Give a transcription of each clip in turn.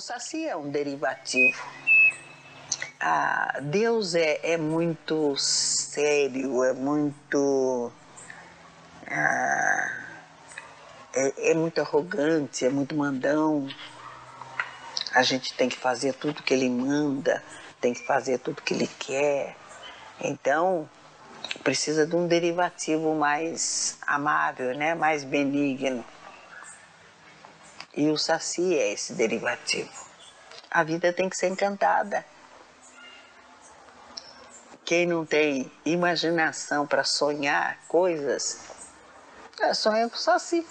Saci é um derivativo. Ah, Deus é, é muito sério, é muito. Ah, é, é muito arrogante, é muito mandão. A gente tem que fazer tudo que ele manda, tem que fazer tudo que ele quer. Então, precisa de um derivativo mais amável, né? mais benigno. E o saci é esse derivativo. A vida tem que ser encantada. Quem não tem imaginação para sonhar coisas, é, sonha com o saci.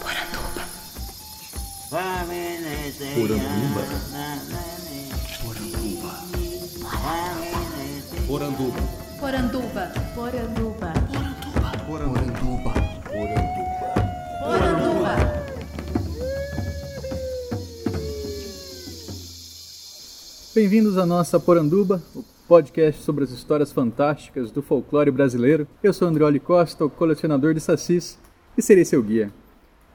Poranduba. Poranduba. Poranduba. Poranduba. Poranduba. Poranduba. Poranduba. Bem-vindos à nossa Poranduba, o podcast sobre as histórias fantásticas do folclore brasileiro. Eu sou Andrioli Costa, o colecionador de sacis, e serei seu guia.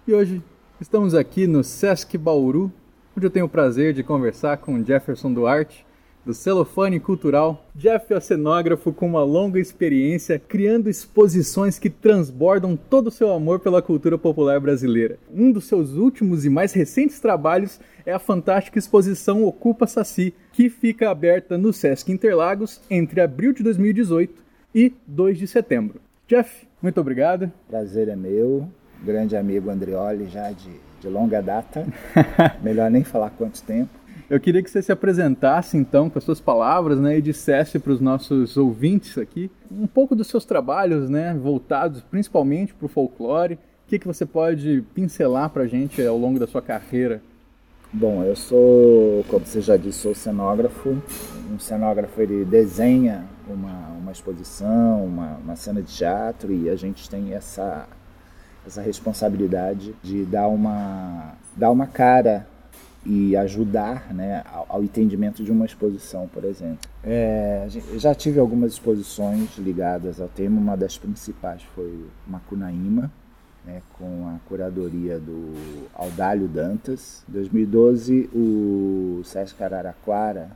E hoje estamos aqui no Sesc Bauru, onde eu tenho o prazer de conversar com Jefferson Duarte, do Celofane Cultural. Jeff é cenógrafo com uma longa experiência criando exposições que transbordam todo o seu amor pela cultura popular brasileira. Um dos seus últimos e mais recentes trabalhos é a fantástica exposição Ocupa Saci, que fica aberta no Sesc Interlagos entre abril de 2018 e 2 de setembro. Jeff, muito obrigado. Prazer é meu, grande amigo Andrioli, já de, de longa data. Melhor nem falar quanto tempo. Eu queria que você se apresentasse então com as suas palavras, né, e dissesse para os nossos ouvintes aqui um pouco dos seus trabalhos, né, voltados principalmente para o folclore. O que, que você pode pincelar para a gente ao longo da sua carreira? Bom, eu sou, como você já disse, sou cenógrafo. Um cenógrafo ele desenha uma, uma exposição, uma, uma cena de teatro e a gente tem essa essa responsabilidade de dar uma dar uma cara e ajudar né, ao, ao entendimento de uma exposição, por exemplo. É, já tive algumas exposições ligadas ao tema, uma das principais foi Macunaíma, né, com a curadoria do Audálio Dantas. Em 2012, o Sesc Araraquara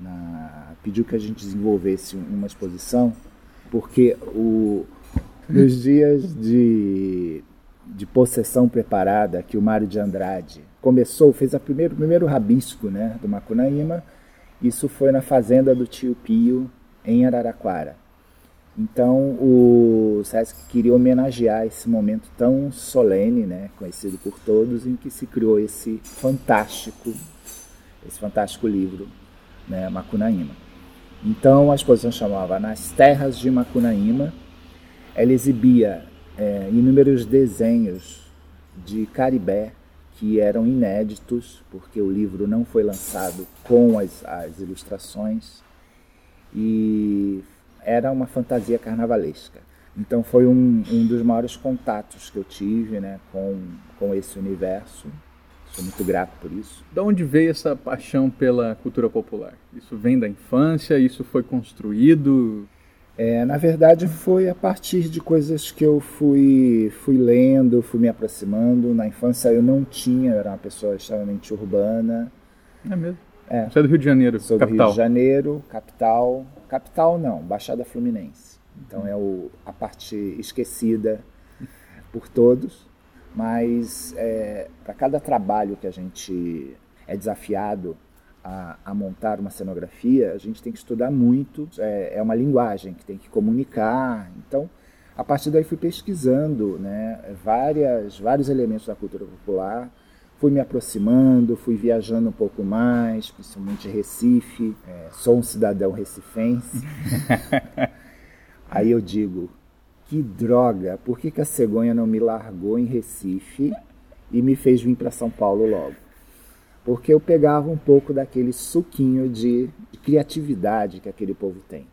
na, pediu que a gente desenvolvesse uma exposição, porque o, nos dias de, de possessão preparada que o Mário de Andrade começou, fez o primeiro, primeiro rabisco né, do Macunaíma. Isso foi na fazenda do tio Pio, em Araraquara. Então o Sesc queria homenagear esse momento tão solene, né, conhecido por todos, em que se criou esse fantástico, esse fantástico livro, né, Macunaíma. Então a exposição chamava Nas Terras de Macunaíma. Ela exibia é, inúmeros desenhos de Caribé que eram inéditos, porque o livro não foi lançado com as, as ilustrações, e era uma fantasia carnavalesca. Então foi um, um dos maiores contatos que eu tive né, com, com esse universo. Sou muito grato por isso. De onde veio essa paixão pela cultura popular? Isso vem da infância? Isso foi construído? É, na verdade, foi a partir de coisas que eu fui, fui lendo, fui me aproximando. Na infância eu não tinha, eu era uma pessoa extremamente urbana. É mesmo? É. Você é do Rio de Janeiro, Sou capital. do Rio de Janeiro, capital. Capital não, Baixada Fluminense. Então é o, a parte esquecida por todos. Mas é, para cada trabalho que a gente é desafiado a, a, montar uma cenografia, a gente tem que estudar muito. É, é, uma linguagem que tem que comunicar. Então, a partir daí fui pesquisando né, várias, vários elementos da cultura popular. Fui me aproximando, fui viajando um pouco mais, principalmente Recife. É, sou um cidadão recifense. Aí eu digo, que droga, por que, que a cegonha não me largou em Recife e me fez vir para São Paulo logo? Porque eu pegava um pouco daquele suquinho de, de criatividade que aquele povo tem,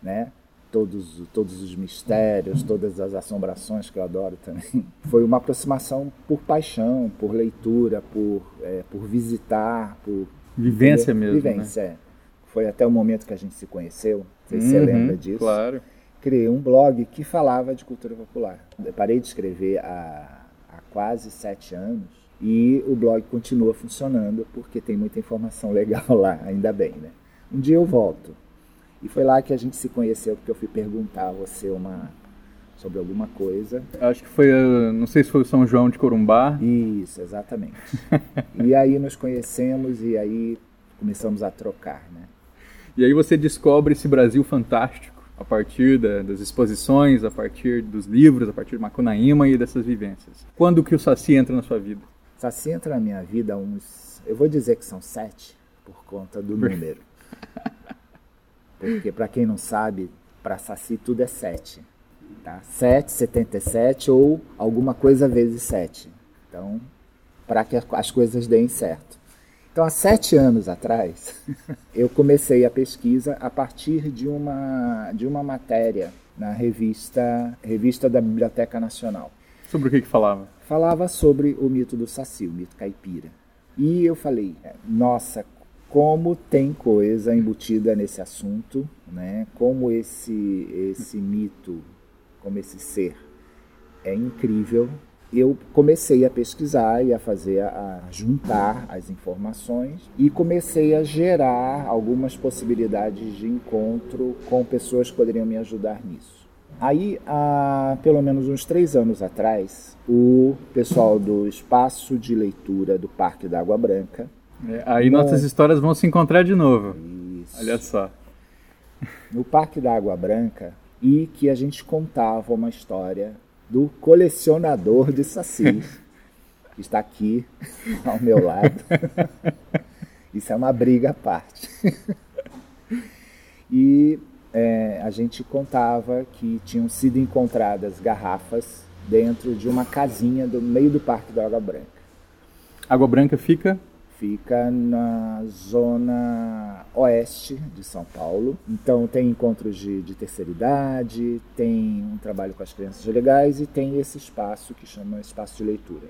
né? Todos, todos os mistérios, todas as assombrações que eu adoro também. Foi uma aproximação por paixão, por leitura, por, é, por visitar, por vivência mesmo. Vivência, né? é. Foi até o momento que a gente se conheceu. Não sei se você Uhum, lembra disso. Claro. criei um blog que falava de cultura popular. Eu parei de escrever há, há quase sete anos e o blog continua funcionando porque tem muita informação legal lá, ainda bem, né? Um dia eu volto. E foi lá que a gente se conheceu, porque eu fui perguntar a você uma, sobre alguma coisa. Acho que foi, uh, não sei se foi o São João de Corumbá. Isso, exatamente. e aí nos conhecemos e aí começamos a trocar, né? E aí você descobre esse Brasil fantástico a partir da, das exposições, a partir dos livros, a partir de Macunaíma e dessas vivências. Quando que o Saci entra na sua vida? O Saci entra na minha vida há uns, eu vou dizer que são sete, por conta do número. Porque para quem não sabe, para Saci tudo é sete. Tá? 7, 77 ou alguma coisa vezes 7. Então, para que as coisas deem certo. Então, há sete anos atrás, eu comecei a pesquisa a partir de uma, de uma matéria na revista, revista da Biblioteca Nacional. Sobre o que, que falava? Falava sobre o mito do Saci, o mito caipira. E eu falei, nossa, como tem coisa embutida nesse assunto, né? Como esse esse mito, como esse ser é incrível eu comecei a pesquisar e a fazer, a juntar as informações e comecei a gerar algumas possibilidades de encontro com pessoas que poderiam me ajudar nisso. Aí, há pelo menos uns três anos atrás, o pessoal do espaço de leitura do Parque da Água Branca. É, aí no... nossas histórias vão se encontrar de novo. Isso. Olha só. No Parque da Água Branca, e que a gente contava uma história do colecionador de saci, que está aqui ao meu lado. Isso é uma briga à parte. E é, a gente contava que tinham sido encontradas garrafas dentro de uma casinha do meio do Parque da Água Branca. Água Branca fica fica na zona oeste de São Paulo. Então tem encontros de, de, terceira idade, tem um trabalho com as crianças legais e tem esse espaço que chama Espaço de Leitura.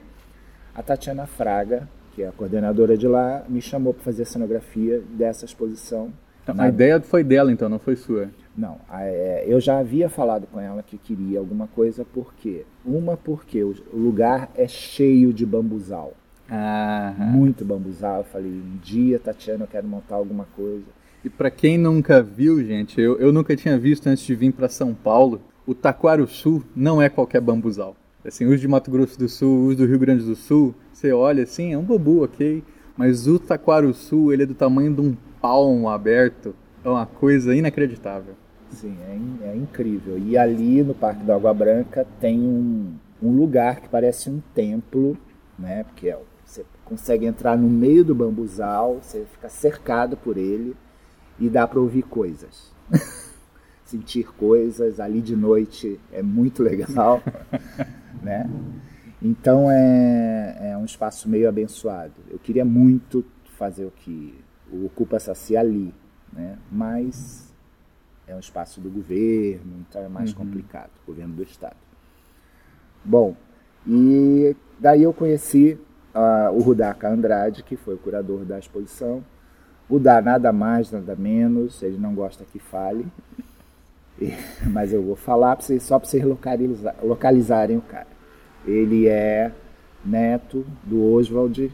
A Tatiana Fraga, que é a coordenadora de lá, me chamou para fazer a cenografia dessa exposição. Então. A ideia foi dela, então, não foi sua? Não, é, eu já havia falado com ela que queria alguma coisa, porque uma porque o lugar é cheio de bambuzal. Aham. muito bambuzal. Eu falei, um dia, Tatiana, eu quero montar alguma coisa. E para quem nunca viu, gente, eu, eu nunca tinha visto antes de vir para São Paulo, o Taquaruçu não é qualquer bambuzal. Assim, os de Mato Grosso do Sul, os do Rio Grande do Sul, você olha assim, é um bambu, ok? Mas o Taquaruçu, ele é do tamanho de um palmo aberto. É uma coisa inacreditável. Sim, é, é incrível. E ali no Parque da Água Branca tem um, um lugar que parece um templo, né? Porque é consegue entrar no meio do bambuzal, você fica cercado por ele e dá para ouvir coisas. Sentir coisas ali de noite é muito legal, né? Então é, é um espaço meio abençoado. Eu queria muito fazer o que o Ocupa Saci ali, né? Mas é um espaço do governo, então é mais uhum. complicado, governo do estado. Bom, e daí eu conheci uh, o Rudaca Andrade, que foi o curador da exposição. O Dá nada mais, nada menos, ele não gosta que fale, e, mas eu vou falar pra vocês, só para vocês localizar, localizarem o cara. Ele é neto do Oswald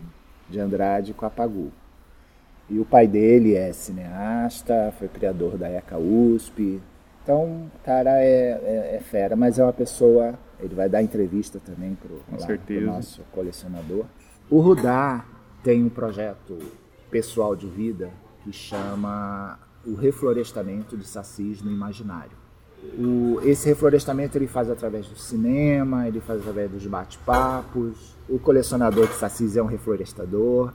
de Andrade Apagu. E o pai dele é cineasta, foi criador da ECA USP. Então, o cara é, é, é fera, mas é uma pessoa. Ele vai dar entrevista também para o nosso colecionador. O Rudá tem um projeto pessoal de vida que chama o reflorestamento de sacis no imaginário. O, esse reflorestamento ele faz através do cinema, ele faz através dos bate-papos. O colecionador de sacis é um reflorestador,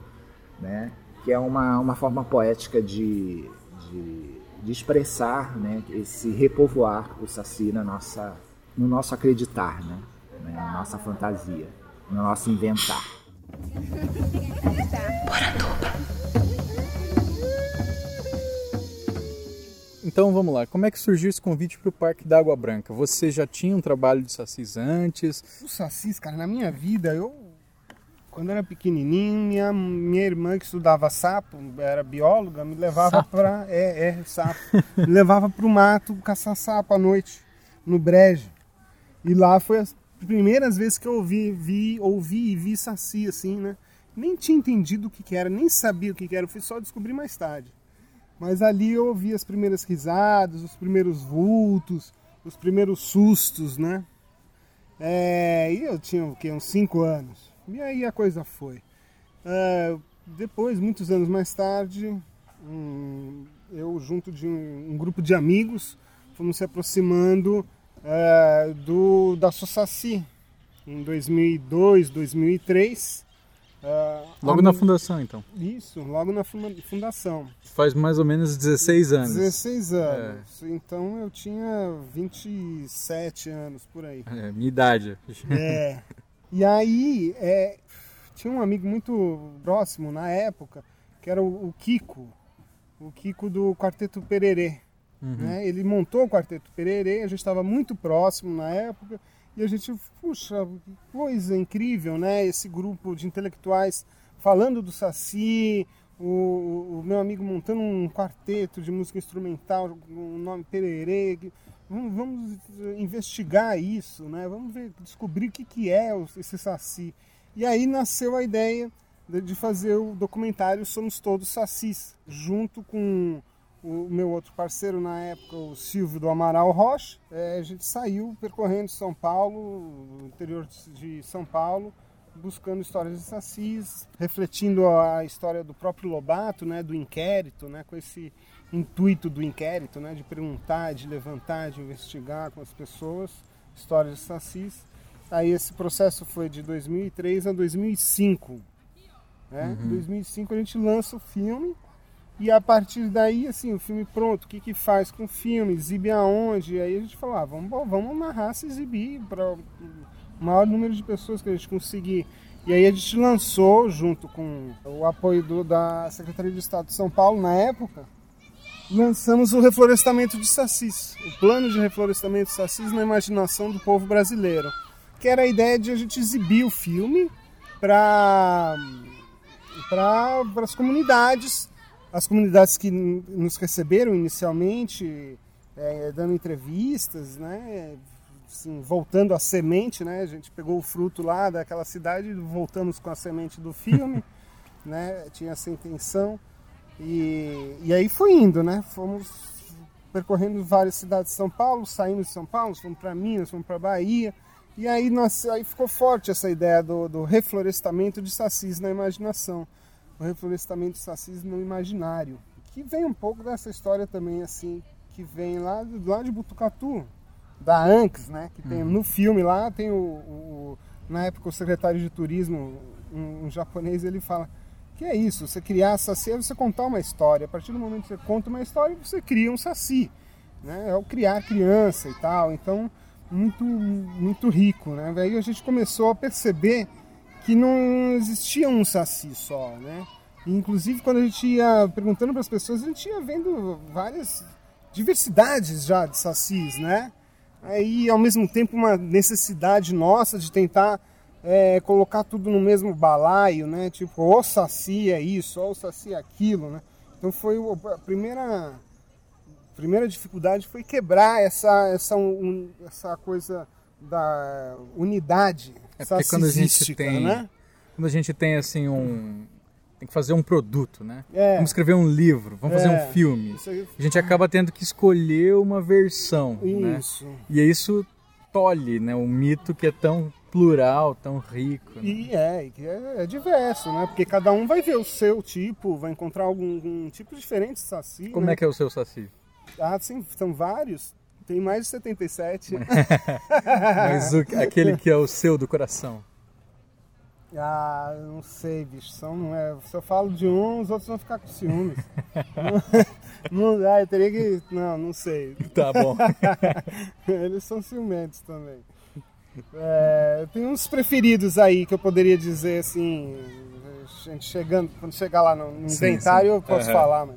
né? Que é uma, uma forma poética de, de, de expressar né? esse repovoar o saci na nossa, no nosso acreditar, né? na nossa fantasia, no nosso inventar. Então vamos lá, como é que surgiu esse convite para o Parque da Água Branca? Você já tinha um trabalho de sacis antes? O sacis, cara, na minha vida, eu quando era pequenininho, minha, minha irmã que estudava sapo, era bióloga, me levava para é, é, sapo. me levava para o mato caçar sapo à noite. no Brejo. E lá foi as primeiras vezes que eu ouvi, vi, ouvi e vi Saci, assim, né? Nem tinha entendido o que, que era, nem sabia o que, que era, eu fui só descobrir mais tarde. Mas ali eu ouvi as primeiras risadas, os primeiros vultos, os primeiros sustos, né? É, e eu tinha o quê? Uns 5 anos. E aí a coisa foi. É, depois, muitos anos mais tarde, um, eu junto de um, um, grupo de amigos fomos se aproximando é, do da Sosaci em 2002, 2003. É, logo na fundação, então. Isso, logo na fundação. Faz mais ou menos 16 anos. 16 anos. É. Então eu tinha 27 anos por aí. É, minha idade. É. E aí, é, tinha um amigo muito próximo na época, que era o, o Kiko, o Kiko do Quarteto Pererê. Uhum. Né? Ele montou o Quarteto Pererê, a gente estava muito próximo na época, e a gente, puxa, que coisa incrível, né? Esse grupo de intelectuais falando do Saci, o, o, meu amigo montando um quarteto de música instrumental, com o nome Pererê. Vamos, vamos, investigar isso, né? Vamos ver, descobrir o que, que é esse Saci. E aí nasceu a ideia de fazer o documentário Somos Todos Sacis, junto com o meu outro parceiro na época, o Silvio do Amaral Rocha. É, a gente saiu percorrendo São Paulo, o interior de São Paulo, buscando histórias de sacis, refletindo a história do próprio Lobato, né, do inquérito, né, com esse intuito do inquérito, né, de perguntar, de levantar, de investigar com as pessoas histórias de sacis. Aí esse processo foi de 2003 a 2005. Né? Em 2005 a gente lança o filme e a partir daí, assim, o filme pronto, o que que faz com o filme, exibe aonde? E aí a gente falou, ah, vamos, vamos narrar se exibir para o maior número de pessoas que a gente conseguir. E aí a gente lançou, junto com o apoio do, da Secretaria de Estado de São Paulo, na época, lançamos o reflorestamento de sacis, o plano de reflorestamento de sacis na imaginação do povo brasileiro que era a ideia de a gente exibir o filme para para as comunidades, as comunidades que nos receberam inicialmente, é, dando entrevistas, né, assim, voltando à semente, né, a gente pegou o fruto lá daquela cidade voltamos com a semente do filme, né, tinha essa intenção e, e aí foi indo, né, fomos percorrendo várias cidades de São Paulo, saindo de São Paulo, fomos para Minas, fomos para Bahia, e aí, aí ficou forte essa ideia do, do reflorestamento de sacis na imaginação, o reflorestamento de sacis no imaginário, que vem um pouco dessa história também, assim, que vem lá, lá de Butucatu, da Anx, né? Que tem uhum. no filme lá, tem o, o, na época o secretário de turismo, um, um, japonês, ele fala que é isso, você criar saci é você contar uma história. A partir do momento que você conta uma história, você cria um saci, né? É o criar criança e tal. Então muito, muito rico, né? Aí a gente começou a perceber que não existia um saci só, né? Inclusive quando a gente ia perguntando para as pessoas, a gente ia vendo várias diversidades já de sacis, né? Aí ao mesmo tempo uma necessidade nossa de tentar é, colocar tudo no mesmo balaio, né? Tipo, o saci é isso, ou o saci é aquilo, né? Então foi a primeira primeira dificuldade foi quebrar essa, essa, un, essa coisa da unidade é porque quando a gente tem né? quando a gente tem assim um tem que fazer um produto, né? É. Vamos escrever um livro, vamos é. fazer um filme. A gente acaba tendo que escolher uma versão, né? isso. né? E isso tolhe, né? Um mito que é tão plural, tão rico. Né? E é, é, é, diverso, né? Porque cada um vai ver o seu tipo, vai encontrar algum, algum tipo diferente de saci. Como né? é que é o seu saci? Ah, sim, são vários. Tem mais de 77. Mas o, aquele que é o seu do coração? Ah, não sei, bicho. São, é, se eu falo de um, os outros vão ficar com ciúmes. não, não eu teria que. Não, não sei. Tá bom. Eles são ciumentos também. É, tem uns preferidos aí que eu poderia dizer assim. Gente chegando, quando chegar lá no, no inventário sim. eu posso uhum. falar, mas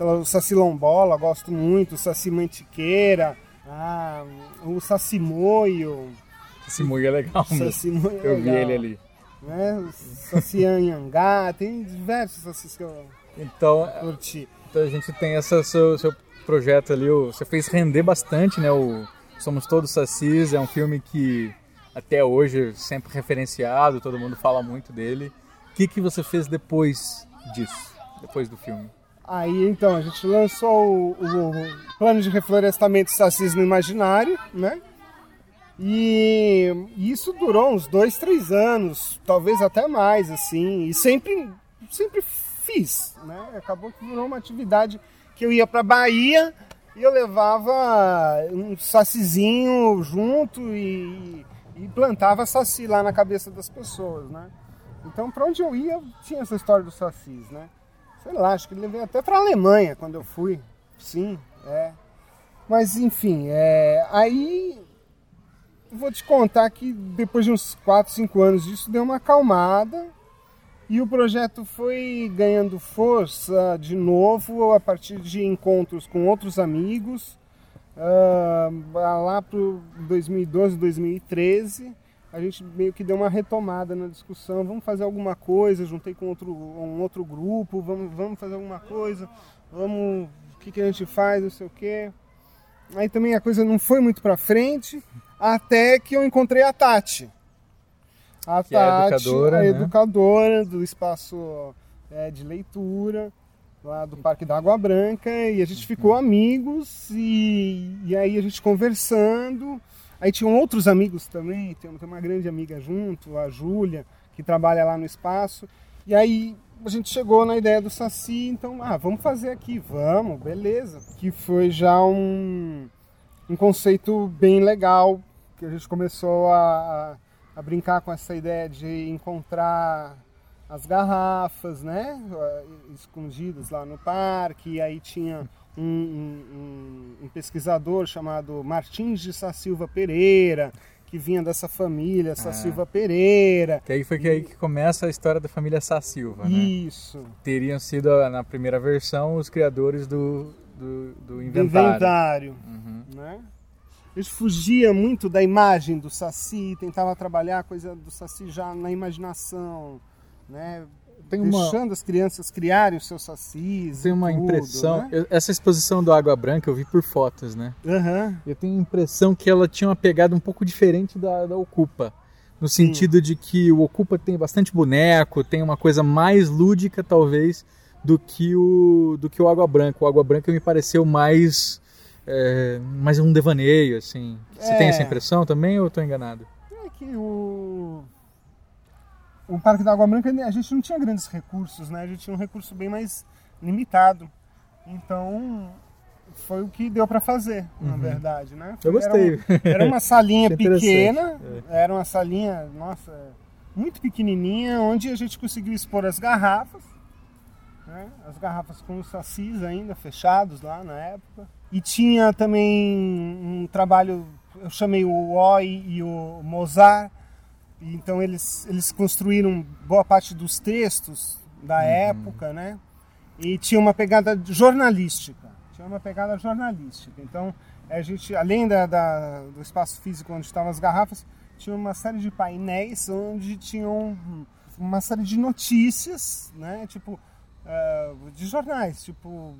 o Saci Lombola, gosto muito, o Saci Mantiqueira, ah, o Saci Moio. Saci Moio é legal, Saci Moio é Eu vi ele ali. Né? O Saci Anhangá, tem diversos sacis que eu então, curti. Então a gente tem esse seu, seu projeto ali, você fez render bastante, né, o, Somos Todos Sacis é um filme que até hoje é sempre referenciado, todo mundo fala muito dele. O que, que você fez depois disso, depois do filme? Aí então a gente lançou o, o plano de reflorestamento Sacis no Imaginário, né? E isso durou uns dois, três anos, talvez até mais, assim. E sempre, sempre fiz, né? Acabou que virou uma atividade que eu ia para Bahia e eu levava um sacizinho junto e, e plantava saci lá na cabeça das pessoas, né? Então, para onde eu ia, tinha essa história dos sacis, né? Sei lá, acho que levei até para Alemanha quando eu fui. Sim, é. Mas enfim, é, aí vou te contar que depois de uns 4, 5 anos disso deu uma acalmada e o projeto foi ganhando força de novo a partir de encontros com outros amigos. Uh, lá para 2012, 2013, a gente meio que deu uma retomada na discussão. Vamos fazer alguma coisa, juntei com outro, um outro grupo, vamos, vamos fazer alguma coisa, vamos, o que, que a gente faz, não sei o quê. Aí também a coisa não foi muito para frente, até que eu encontrei a Tati. A Que é Tati, educadora, a né? educadora do espaço é, de leitura, lá do Parque da Água Branca, e a gente ficou amigos, e, e aí a gente conversando. Aí tinham outros amigos também, tem tem uma grande amiga junto, a Júlia, que trabalha lá no espaço. E aí a gente chegou na ideia do Saci, então, ah, vamos fazer aqui, vamos, beleza. Que foi já um, um conceito bem legal, que a gente começou a, a brincar com essa ideia de encontrar as garrafas, né, escondidas lá no parque, e aí tinha um, um- um pesquisador chamado Martins de Sá Silva Pereira, que vinha dessa família, Sá Ah. Silva Pereira. Que aí foi que, aí que começa a história da família Sá Silva, né? Isso. Teriam sido, a- na primeira versão, os criadores do, do, do do inventário. inventário, Uhum. né? Gente fugia muito da imagem do Saci, tentava trabalhar a coisa do Saci já na imaginação, né? Uma- Deixando as crianças criarem os seus sacis. Tem uma tudo, impressão, né? eu- essa exposição do Água Branca eu vi por fotos, né? Aham. Eu tenho a impressão que ela tinha uma pegada um pouco diferente da, da Ocupa. No sentido de que o Ocupa tem bastante boneco, tem uma coisa mais lúdica, talvez, do que o, do que o Água Branca. O Água Branca me pareceu mais, é, mais um devaneio, assim. Você É. tem essa impressão também ou eu estou enganado? É que o. O Parque da Água Branca, a gente não tinha grandes recursos, né? A gente tinha um recurso bem mais limitado. Então, foi o que deu para fazer, na verdade, né? Uhum. Eu Era gostei. um- Era uma salinha interessante, pequena, era uma salinha, nossa, muito pequenininha, onde a gente conseguiu expor as garrafas, né? as garrafas com os sacis ainda fechados lá na época. E tinha também um trabalho, eu chamei o Oi e o Mozart, então eles, eles construíram boa parte dos textos da época, né? E tinha uma pegada jornalística. Tinha uma pegada jornalística. Então, a gente, além da, da- do espaço físico onde estavam as garrafas, tinha uma série de painéis onde tinham uma série de notícias, né? Tipo, eh, de jornais, tipo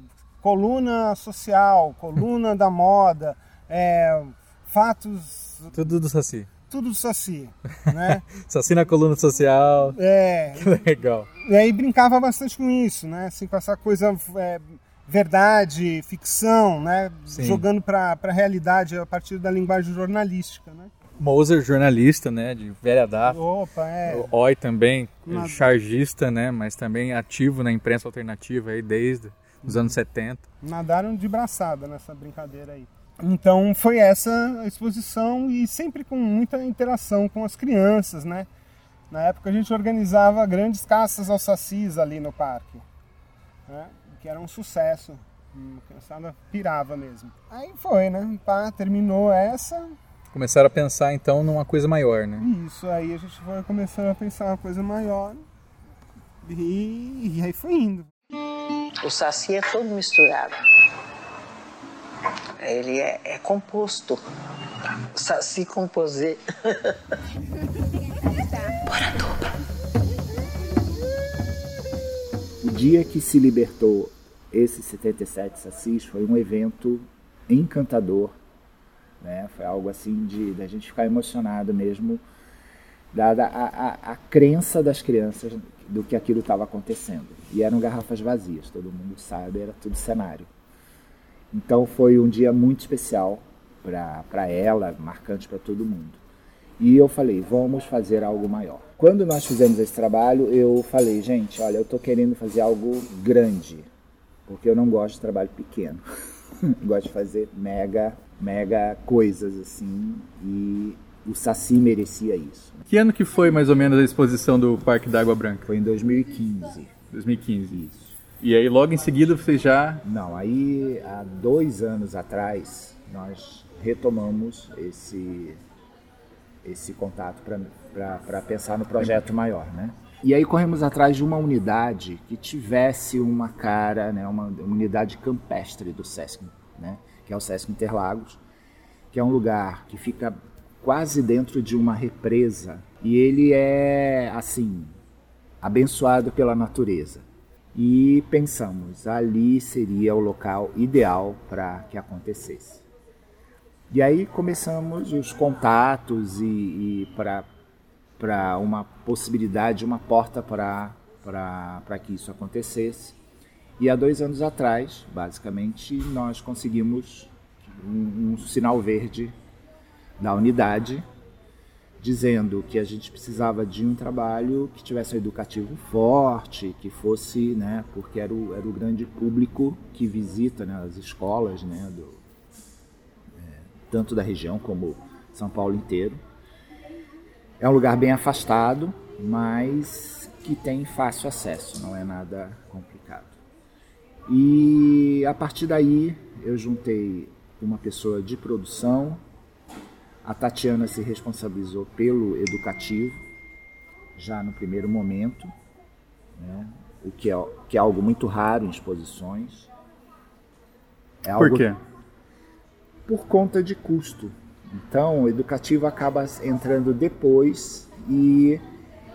coluna social, coluna da moda, eh, fatos, Tudo do Saci. tudo isso assim, né? Saci na coluna social. É, Que legal. e aí brincava bastante com isso, né? Assim, com essa coisa é, verdade, ficção, né? Sim. Jogando para a realidade a partir da linguagem jornalística, né? Moser, jornalista, né, de velha data. Opa, é. O Oi também, Nada. chargista, né, mas também ativo na imprensa alternativa aí desde os anos 70. Nadaram de braçada nessa brincadeira aí. Então foi essa a exposição e sempre com muita interação com as crianças, né? Na época a gente organizava grandes caças aos sacis ali no parque, né? que era um sucesso. Hum, A criançada pirava mesmo. Aí foi, né? Pá, terminou essa, Começaram a pensar então numa coisa maior, né? Isso, aí a gente foi começando a pensar uma coisa maior e, e aí foi indo. O saci é todo misturado. Ele é, é composto. Saci composê. O dia que se libertou esses 77 sacis foi um evento encantador. né? Foi algo assim de da gente ficar emocionado mesmo, dada a, a, a crença das crianças do que aquilo estava acontecendo. E eram garrafas vazias, todo mundo sabe, era tudo cenário. Então foi um dia muito especial para ela, marcante para todo mundo. E eu falei, vamos fazer algo maior. Quando nós fizemos esse trabalho, eu falei, gente, olha, eu estou querendo fazer algo grande, porque eu não gosto de trabalho pequeno. gosto de fazer mega, mega coisas assim, e o Saci merecia isso. Que ano que foi mais ou menos a exposição do Parque da Água Branca? Foi em 2015. 2015. Isso. E aí logo em seguida você já Não, aí há dois anos atrás nós retomamos esse, esse contato para pensar no projeto maior, né? E aí corremos atrás de uma unidade que tivesse uma cara, né, uma unidade campestre do Sesc, né, que é o Sesc Interlagos, que é um lugar que fica quase dentro de uma represa e ele é assim abençoado pela natureza. E pensamos, ali seria o local ideal para que acontecesse. E aí começamos os contatos e, e para uma possibilidade, uma porta para que isso acontecesse. E há dois anos atrás, basicamente, nós conseguimos um, um sinal verde da unidade dizendo que a gente precisava de um trabalho que tivesse um educativo forte, que fosse, né, porque era o, era o grande público que visita né, as escolas, né, do, é, tanto da região como São Paulo inteiro. É um lugar bem afastado, mas que tem fácil acesso, não é nada complicado. E a partir daí eu juntei uma pessoa de produção, a Tatiana se responsabilizou pelo educativo, já no primeiro momento, né? o que é, que é algo muito raro em exposições. É algo... Por quê? Por conta de custo. Então, o educativo acaba entrando depois e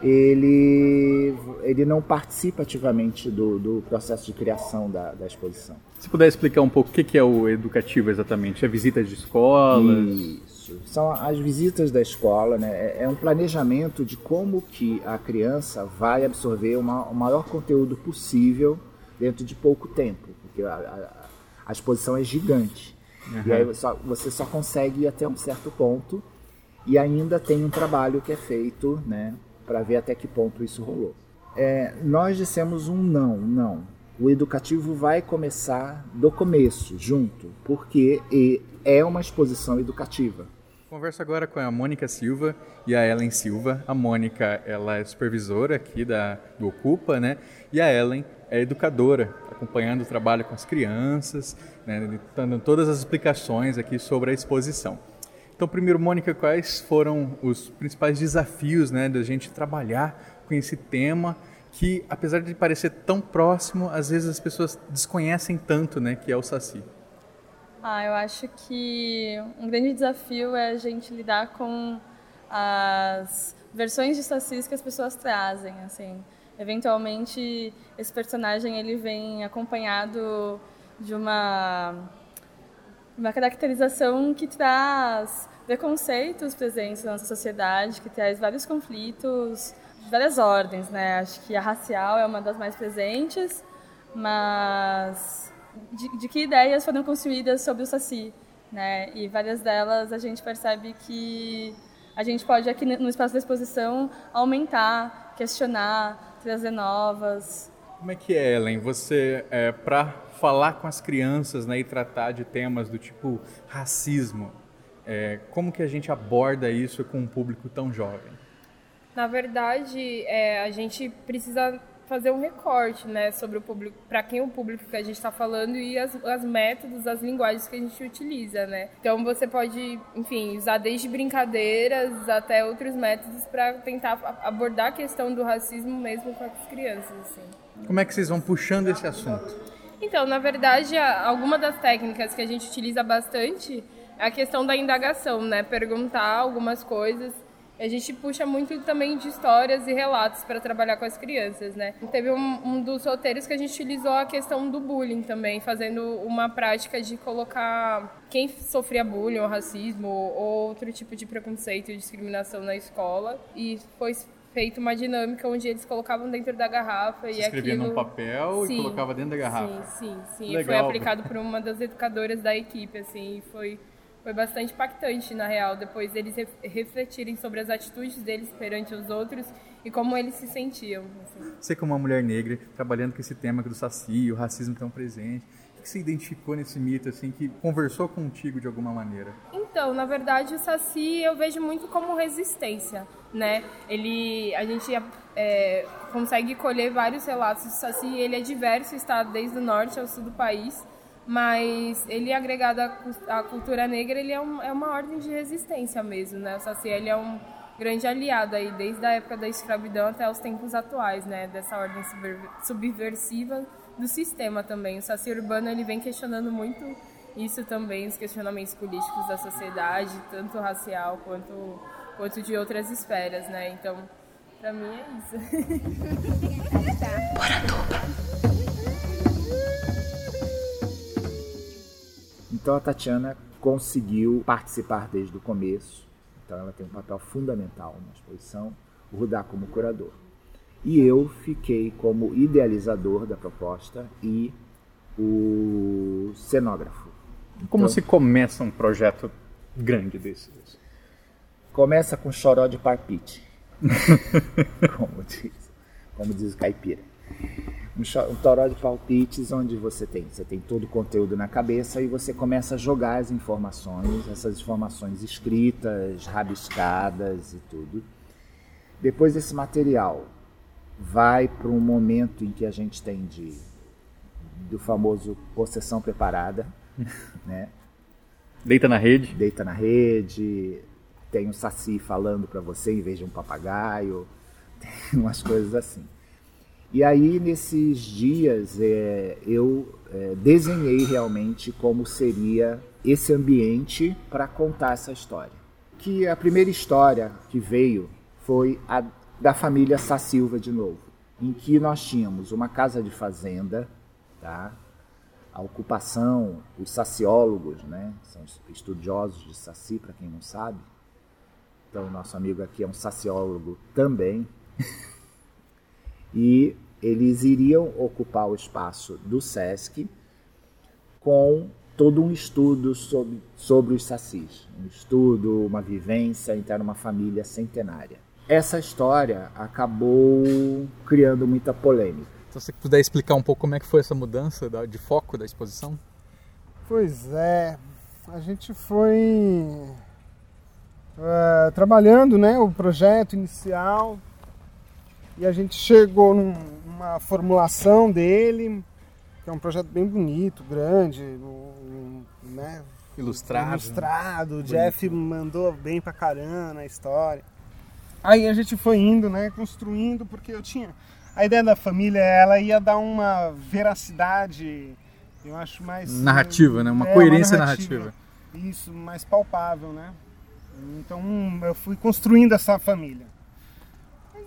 ele, ele não participa ativamente do, do processo de criação da, da exposição. Se puder explicar um pouco o que é o educativo exatamente? É visita de escolas? Isso. São as visitas da escola, né? É, é um planejamento de como que a criança vai absorver uma, o maior conteúdo possível dentro de pouco tempo, porque a, a, a exposição é gigante. Uhum. E aí só, você só consegue ir até um certo ponto e ainda tem um trabalho que é feito, né? Para ver até que ponto isso rolou. É, nós dissemos um não, não o educativo vai começar do começo, junto, porque é uma exposição educativa. Converso agora com a Mônica Silva e a Ellen Silva. A Mônica, ela é supervisora aqui da, do Ocupa, né? E a Ellen é educadora, acompanhando o trabalho com as crianças, né? dando todas as explicações aqui sobre a exposição. Então, primeiro, Mônica, quais foram os principais desafios, né, da gente trabalhar com esse tema que, apesar de parecer tão próximo, às vezes as pessoas desconhecem tanto, né, que é o Saci? Ah, eu acho que um grande desafio é a gente lidar com as versões de Sacis que as pessoas trazem, assim. Eventualmente, esse personagem ele vem acompanhado de uma uma caracterização que traz preconceitos presentes na nossa sociedade, que traz vários conflitos de várias ordens, né? Acho que a racial é uma das mais presentes, mas de, de que ideias foram construídas sobre o Saci, né? E várias delas a gente percebe que a gente pode aqui no espaço da exposição aumentar, questionar, trazer novas. Como é que é, Ellen? Você, é, para falar com as crianças né, e tratar de temas do tipo racismo, é, como que a gente aborda isso com um público tão jovem? Na verdade, é, a gente precisa fazer um recorte, né, sobre o público, para quem o público que a gente está falando e as, as métodos, as linguagens que a gente utiliza, né. Então você pode, enfim, usar desde brincadeiras até outros métodos para tentar abordar a questão do racismo mesmo com as crianças, assim. Como é que vocês vão puxando esse assunto? Então, na verdade, alguma das técnicas que a gente utiliza bastante é a questão da indagação, né, perguntar algumas coisas a gente puxa muito também de histórias e relatos para trabalhar com as crianças, né? Teve um, um, dos roteiros que a gente utilizou a questão do bullying também, fazendo uma prática de colocar quem sofria bullying ou racismo ou outro tipo de preconceito e discriminação na escola e foi feito uma dinâmica onde eles colocavam dentro da garrafa Você e escrevia aquilo... num papel sim, e colocava dentro da garrafa. Sim, sim, sim. Legal. Foi aplicado por uma das educadoras da equipe, assim, e foi foi bastante impactante, na real, depois eles refletirem sobre as atitudes deles perante os outros e como eles se sentiam. Assim. Você, como uma mulher negra, trabalhando com esse tema do saci, o racismo tão presente, o que você identificou nesse mito, assim, que conversou contigo de alguma maneira? Então, na verdade, o saci eu vejo muito como resistência, né? Ele, a gente é, consegue colher vários relatos do saci, ele é diverso, está desde o norte ao sul do país, mas ele agregado à cultura negra, ele é, um, é, uma ordem de resistência mesmo, né? O Saci, ele é um grande aliado aí, desde a época da escravidão até os tempos atuais, né? Dessa ordem subversiva do sistema também. O Saci urbano, ele vem questionando muito isso também, os questionamentos políticos da sociedade, tanto racial quanto, quanto de outras esferas, né? Então, pra mim é isso. Então a Tatiana conseguiu participar desde o começo, então ela tem um papel fundamental na exposição, o Rudá como curador. E eu fiquei como idealizador da proposta e o cenógrafo. Como Então, se começa um projeto grande desse? Começa com choró de parpite, como diz, como diz o caipira. Um, toró de palpites onde você tem, você tem todo o conteúdo na cabeça e você começa a jogar as informações, essas informações escritas, rabiscadas e tudo. Depois esse material vai para um momento em que a gente tem de do famoso possessão preparada, né? Deita na rede. deita na rede, tem um saci falando para você em vez de um papagaio, tem umas coisas assim. E aí, nesses dias, é, eu é, desenhei realmente como seria esse ambiente para contar essa história. Que a primeira história que veio foi a da família Sá Silva de novo, em que nós tínhamos uma casa de fazenda, tá? a ocupação, os saciólogos, né? são estudiosos de saci, para quem não sabe. Então, nosso amigo aqui é um saciólogo também. e eles iriam ocupar o espaço do SESC com todo um estudo sobre, sobre os sacis. Um estudo, uma vivência, então era uma família centenária. Essa história acabou criando muita polêmica. Se você puder explicar um pouco como é que foi essa mudança da- de foco da exposição? Pois é, a gente foi eh, trabalhando né, o projeto inicial e a gente chegou num- numa formulação dele, que é um projeto bem bonito, grande, um- um, né, Ilustrado. ilustrado, o Jeff mandou bem pra caramba na história. Aí a gente foi indo, né, construindo, porque eu tinha a ideia da família, ela ia dar uma veracidade, eu acho mais Narrativa, né? Uma É, coerência narrativa. Isso, mais palpável, né? Então eu fui construindo essa família.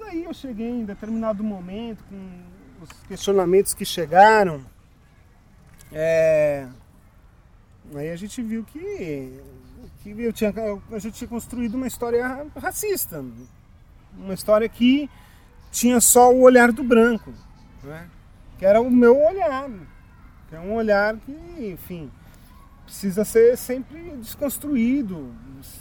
Aí eu cheguei em determinado momento com os questionamentos que chegaram. É, Aí a gente viu que, que eu tinha, a gente tinha construído uma história racista. Uma história que tinha só o olhar do branco. Né? Que era o meu olhar. Que é um olhar que, enfim, precisa ser sempre desconstruído,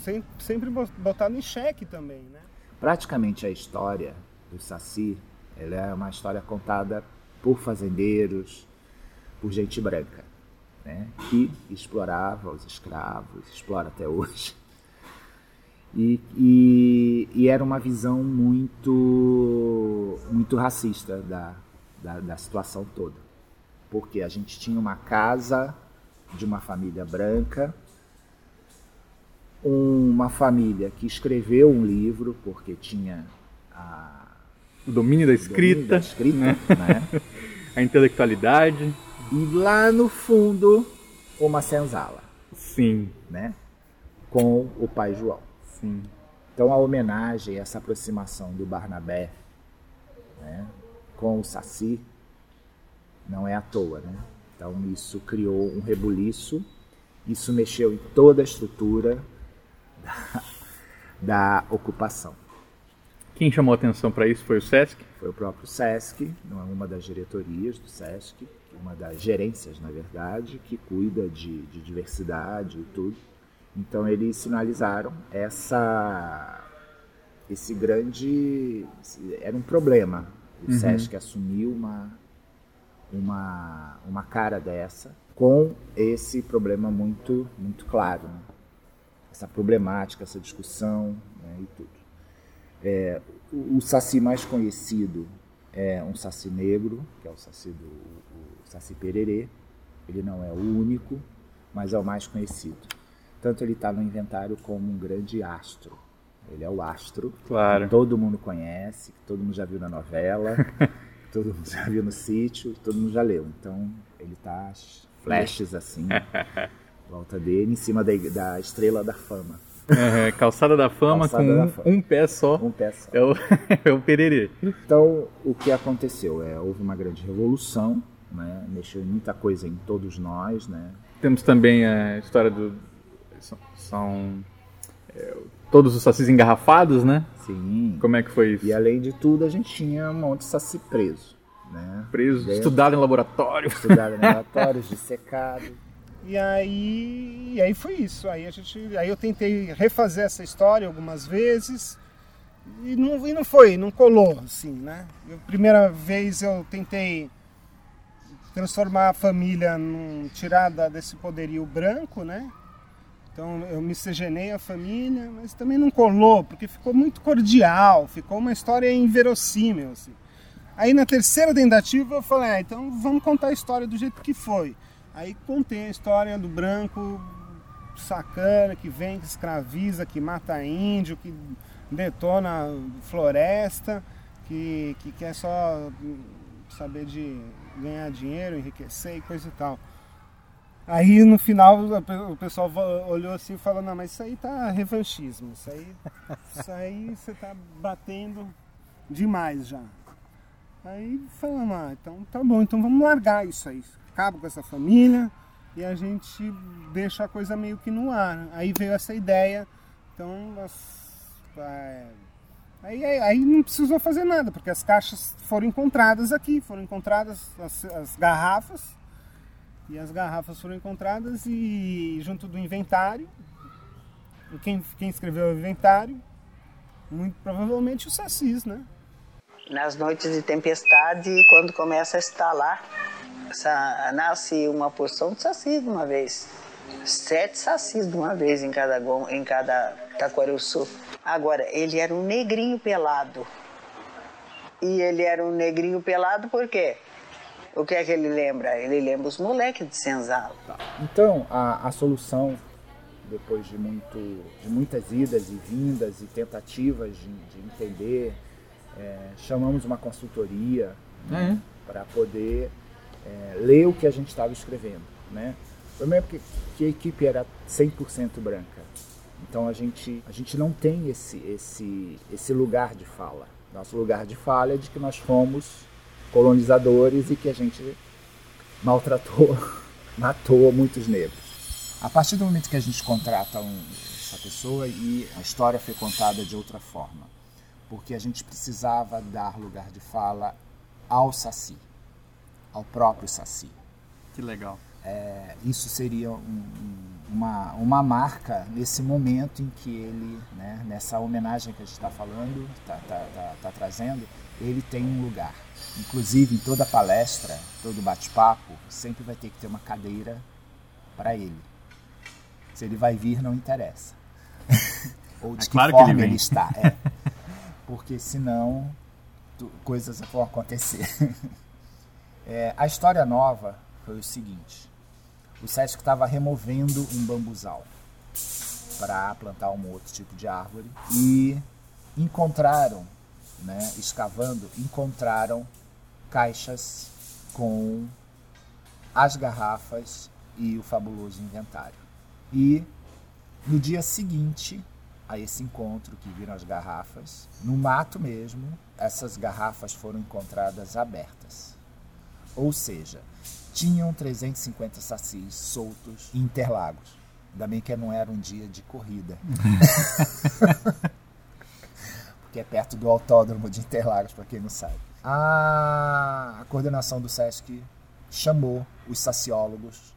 sem- sempre botado em xeque também. Né? Praticamente a história do Saci, ela é uma história contada por fazendeiros, por gente branca, né? que explorava os escravos, explora até hoje. E, e, e era uma visão muito, muito racista da, da, da situação toda. Porque a gente tinha uma casa de uma família branca, uma família que escreveu um livro, porque tinha a O domínio da domínio escrita, da escrita né? né? a intelectualidade. e lá no fundo uma senzala, Sim, né? com o pai João. sim. Então a homenagem, essa aproximação do Barnabé né, com o Saci não é à toa, né? Então isso criou um rebuliço, isso mexeu em toda a estrutura da, da ocupação. Quem chamou a atenção para isso foi o SESC? Foi o próprio SESC, uma das diretorias do SESC, uma das gerências, na verdade, que cuida de, de diversidade e tudo. Então eles sinalizaram essa esse grande era um problema. O Uhum. SESC assumiu uma uma uma cara dessa com esse problema muito muito claro, né? Essa problemática, essa discussão né, e tudo. É, o, o saci mais conhecido é um saci negro, que é o saci do o saci pererê. Ele não é o único, mas é o mais conhecido. Tanto ele está no inventário como um grande astro. Ele é o astro Claro. que todo mundo conhece, que todo mundo já viu na novela, que todo mundo já viu no sítio, que todo mundo já leu. Então ele tá flashes assim, volta dele, em cima da, da estrela da fama. É, calçada da Fama Calçada com da um, Fama. um pé só. Um pé só. É o, é o pererê. Então, o que aconteceu? É, houve uma grande revolução, né? mexeu em muita coisa em todos nós, né? Temos também a história do. São. são, é, todos os sacis engarrafados, né? Sim. Como é que foi isso? E além de tudo, a gente tinha um monte de saci preso, né? Preso, Dentro, estudado em laboratório. Estudado em laboratórios, dissecado. E aí, e aí foi isso. Aí a gente, aí eu tentei refazer essa história algumas vezes e não, e não foi, não colou, assim, né? Eu, primeira vez eu tentei transformar a família, num, tirar da- desse poderio branco, né? Então eu miscigenei a família, mas também não colou, porque ficou muito cordial, ficou uma história inverossímil, assim. Aí na terceira tentativa eu falei, ah, então vamos contar a história do jeito que foi. Aí contei a história do branco sacana que vem, que escraviza, que mata índio, que detona floresta, que, que quer só saber de ganhar dinheiro, enriquecer e coisa e tal. Aí no final o pessoal olhou assim e falou, não, mas isso aí tá revanchismo, isso aí, isso aí você tá batendo demais já. Aí falamos, ah, então tá bom, então vamos largar isso aí. Acaba com essa família e a gente deixa a coisa meio que no ar. Aí veio essa ideia, então é, aí, aí, aí não precisou fazer nada, porque as caixas foram encontradas aqui, foram encontradas as, as garrafas, e as garrafas foram encontradas e junto do inventário, quem, quem escreveu o inventário, muito provavelmente o Sassis, né? Nas noites de tempestade, quando começa a estalar, nasce uma porção de sacis de uma vez. Sete sacis de uma vez em cada, gon- em cada taquaruçu. Agora, ele era um negrinho pelado. E ele era um negrinho pelado por quê? O que é que ele lembra? Ele lembra os moleques de senzala. Então, a, a solução, depois de, muito, de muitas idas e vindas e tentativas de, de entender, é, chamamos uma consultoria É. para poder é, ler o que a gente estava escrevendo. Né? Primeiro porque que a equipe era 100% branca. Então a gente, a gente não tem esse, esse, esse lugar de fala. Nosso lugar de fala é de que nós fomos colonizadores e que a gente maltratou, matou muitos negros. A partir do momento que a gente contrata um- essa pessoa e a história foi contada de outra forma, porque a gente precisava dar lugar de fala ao Saci, ao próprio Saci. Que legal. É, isso seria um- um- uma, uma marca nesse momento em que ele, né, nessa homenagem que a gente está falando, está tá, tá- tá trazendo, ele tem um lugar. Inclusive, em toda palestra, todo bate-papo, sempre vai ter que ter uma cadeira para ele. Se ele vai vir, não interessa. Ou de É que claro que ele forma ele está. É. Porque senão tu- coisas vão acontecer. É, a história nova foi o seguinte: o Sesc estava removendo um bambuzal para plantar um outro tipo de árvore e encontraram, né, escavando, encontraram caixas com as garrafas e o fabuloso inventário. E no dia seguinte, a esse encontro que viram as garrafas. No mato mesmo, essas garrafas foram encontradas abertas. Ou seja, tinham 350 sacis soltos em Interlagos. Ainda bem que não era um dia de corrida. Porque é perto do autódromo de Interlagos, para quem não sabe. A, coordenação do SESC chamou os saciólogos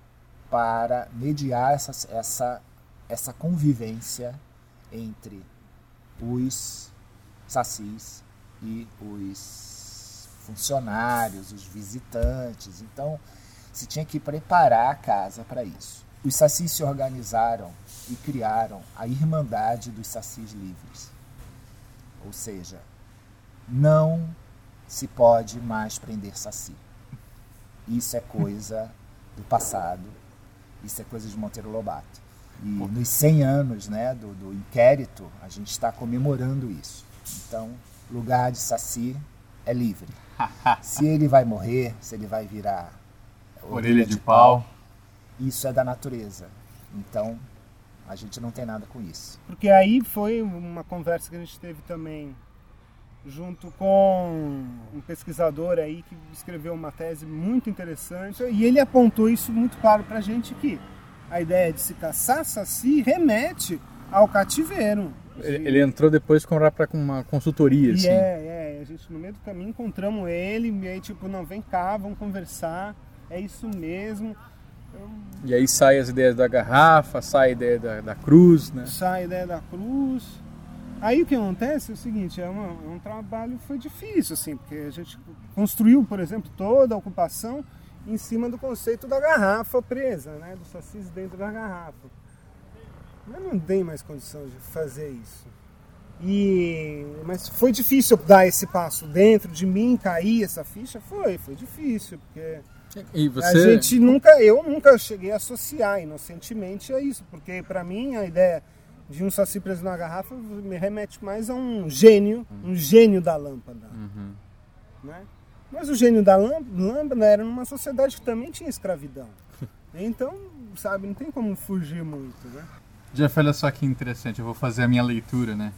para mediar essa, essa, essa convivência entre os sacis e os funcionários, os visitantes. Então, se tinha que preparar a casa para isso. Os sacis se organizaram e criaram a Irmandade dos Sacis Livres. Ou seja, não se pode mais prender saci. Isso é coisa do passado, isso é coisa de Monteiro Lobato. E nos 100 anos né, do, do inquérito, a gente está comemorando isso. Então, lugar de saci é livre. se ele vai morrer, se ele vai virar Orelha de pau. isso é da natureza. Então, a gente não tem nada com isso. Porque aí foi uma conversa que a gente teve também junto com um pesquisador aí que escreveu uma tese muito interessante e ele apontou isso muito claro pra gente que a ideia de se caçar saci remete ao cativeiro. Ele, ele entrou depois para com uma consultoria, E assim. é, é, a gente no meio do caminho encontramos ele e aí tipo, não, vem cá, vamos conversar, é isso mesmo. E aí sai as ideias da garrafa, sai a ideia da, da cruz, né? sai a ideia da cruz. Aí o que acontece é o seguinte, é, uma- é um trabalho foi difícil, assim, porque a gente construiu, por exemplo, toda a ocupação em cima do conceito da garrafa presa, né? Do sacis dentro da garrafa. Mas não tem mais condição de fazer isso. E, mas foi difícil dar esse passo dentro de mim, cair essa ficha? Foi, foi difícil, porque E a você. gente nunca, eu nunca cheguei a associar inocentemente a isso, porque para mim a ideia de um saci preso na garrafa me remete mais a um gênio, um gênio da lâmpada. Né? Mas o gênio da lâmp- lâmpada era numa sociedade que também tinha escravidão. Então, sabe, não tem como fugir muito, né? Jeff, olha só que interessante, eu vou fazer a minha leitura, né?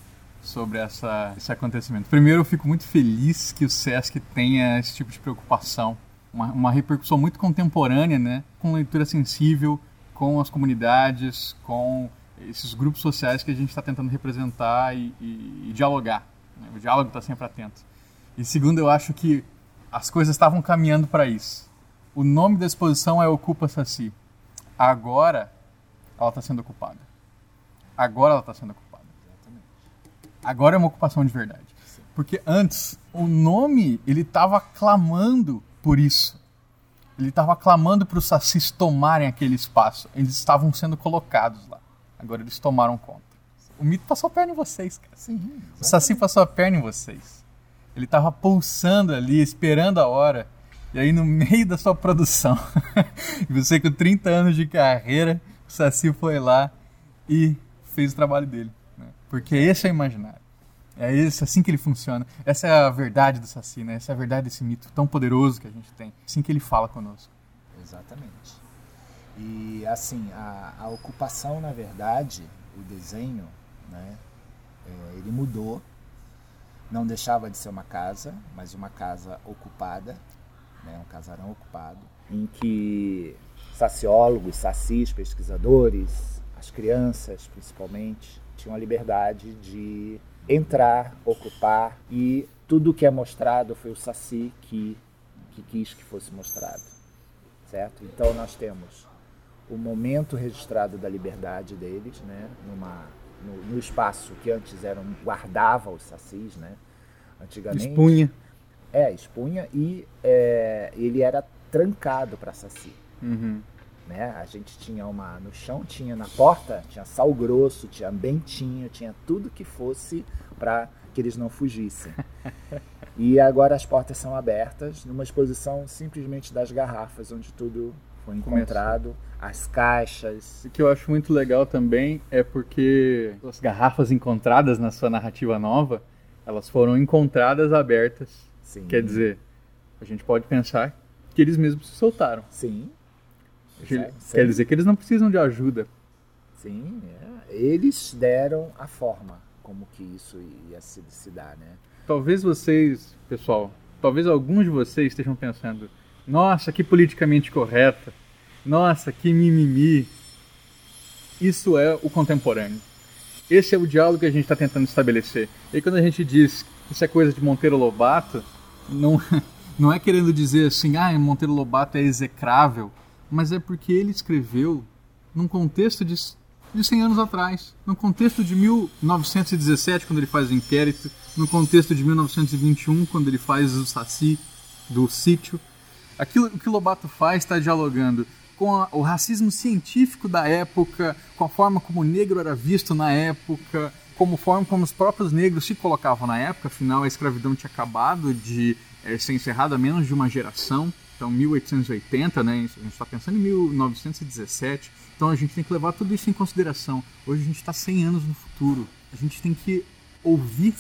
Sobre essa, esse acontecimento. Primeiro, eu fico muito feliz que o SESC tenha esse tipo de preocupação. Uma, uma repercussão muito contemporânea, né? Com leitura sensível, com as comunidades, com esses grupos sociais que a gente está tentando representar e, e- e dialogar. né? O diálogo está sempre atento. E segundo, eu acho que as coisas estavam caminhando para isso. O nome da exposição é Ocupa Saci. Agora, ela está sendo ocupada. Agora ela está sendo ocupada. Agora é uma ocupação de verdade. Porque antes, o nome, ele estava clamando por isso. Ele estava clamando para os sacis tomarem aquele espaço. Eles estavam sendo colocados lá. Agora eles tomaram conta. O mito passou a perna em vocês, cara. Sim. O Saci passou a perna em vocês. Ele estava pulsando ali, esperando a hora. E aí, no meio da sua produção, você com 30 anos de carreira, o Saci foi lá e fez o trabalho dele. Porque esse é o imaginário. É esse, assim que ele funciona. Essa é a verdade do Saci, né? Essa é a verdade desse mito tão poderoso que a gente tem. Assim que ele fala conosco. Exatamente. E assim, a, a ocupação, na verdade, o desenho, né, é, ele mudou. Não deixava de ser uma casa, mas uma casa ocupada, né, um casarão ocupado, em que saciólogos, sacis, pesquisadores, as crianças principalmente, tinham a liberdade de entrar, ocupar e tudo que é mostrado foi o saci que, que quis que fosse mostrado certo? Então nós temos o momento registrado da liberdade deles, né? Numa, no, no espaço que antes era um, guardava os sacis, né? Antigamente. Expunha. É, expunha e é, ele era trancado para saci. Uhum. Né? A gente tinha uma no chão, tinha na porta, tinha sal grosso, tinha bentinho, tinha tudo que fosse para que eles não fugissem. e agora as portas são abertas numa exposição simplesmente das garrafas, onde tudo foi encontrado, as caixas. O que eu acho muito legal também é porque as garrafas encontradas na sua narrativa nova, elas foram encontradas abertas. Sim. Quer dizer, a gente pode pensar que eles mesmos se soltaram. Sim. Quer dizer que eles não precisam de ajuda Sim, é. eles deram a forma como que isso ia se, se dar, né? Talvez vocês, pessoal, talvez alguns de vocês estejam pensando: nossa, que politicamente correta, nossa, que mimimi. Isso é o contemporâneo. Esse é o diálogo que a gente está tentando estabelecer. E quando a gente diz que isso é coisa de Monteiro Lobato, não, não é querendo dizer assim, ah, Monteiro Lobato é execrável, mas é porque ele escreveu num contexto de, de 100 anos atrás, num contexto de 1917, quando ele faz o inquérito, no contexto de 1921, quando ele faz o Saci do sítio. Aquilo que Lobato faz está dialogando com a, o racismo científico da época, com a forma como o negro era visto na época, como forma como os próprios negros se colocavam na época, afinal a escravidão tinha acabado de é, ser encerrada há menos de uma geração, então 1880, né, a gente está pensando em 1917, então a gente tem que levar tudo isso em consideração. Hoje a gente está 100 anos no futuro, a gente tem que ouvir.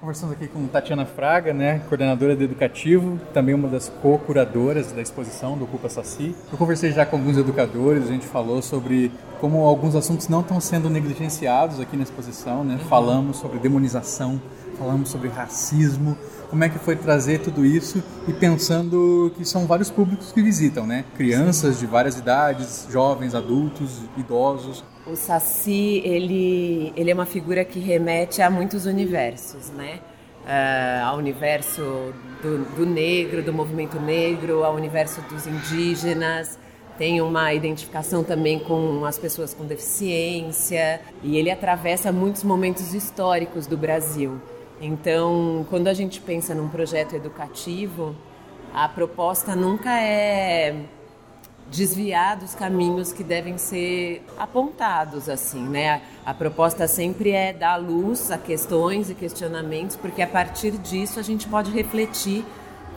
Conversando aqui com Tatiana Fraga, né, coordenadora de educativo, também uma das co-curadoras da exposição do Culpa Saci. Eu conversei já com alguns educadores, a gente falou sobre como alguns assuntos não estão sendo negligenciados aqui na exposição, né? Falamos sobre demonização, falamos sobre racismo, como é que foi trazer tudo isso e pensando que são vários públicos que visitam, né? Crianças de várias idades, jovens, adultos, idosos. O Saci, ele, ele é uma figura que remete a muitos universos, né? Uh, ao universo do, do negro, do movimento negro, ao universo dos indígenas, tem uma identificação também com as pessoas com deficiência e ele atravessa muitos momentos históricos do Brasil. Então, quando a gente pensa num projeto educativo, a proposta nunca é desviar dos caminhos que devem ser apontados assim, né? A proposta sempre é dar luz a questões e questionamentos, porque a partir disso a gente pode refletir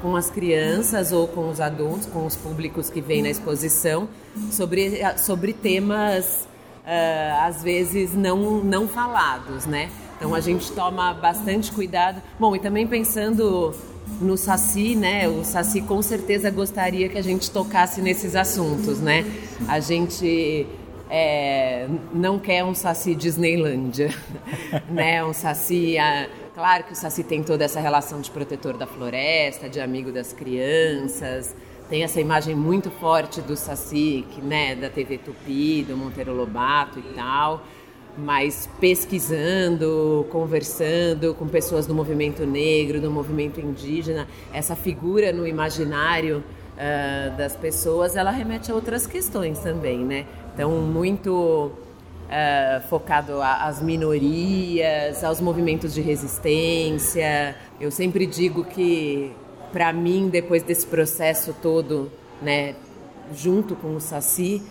com as crianças ou com os adultos, com os públicos que vêm na exposição, sobre, sobre temas uh, às vezes não, não falados, né? Então a gente toma bastante cuidado. Bom, e também pensando no Saci, né? O Saci com certeza gostaria que a gente tocasse nesses assuntos, né? A gente é, não quer um Saci Disneylândia, né? Um Saci... A, claro que o Saci tem toda essa relação de protetor da floresta, de amigo das crianças, tem essa imagem muito forte do Saci, que, né, da TV Tupi, do Monteiro Lobato e tal mas pesquisando, conversando com pessoas do movimento negro, do movimento indígena, essa figura no imaginário uh, das pessoas, ela remete a outras questões também, né? Então, muito uh, focado às minorias, aos movimentos de resistência. Eu sempre digo que, para mim, depois desse processo todo, né, junto com o Saci,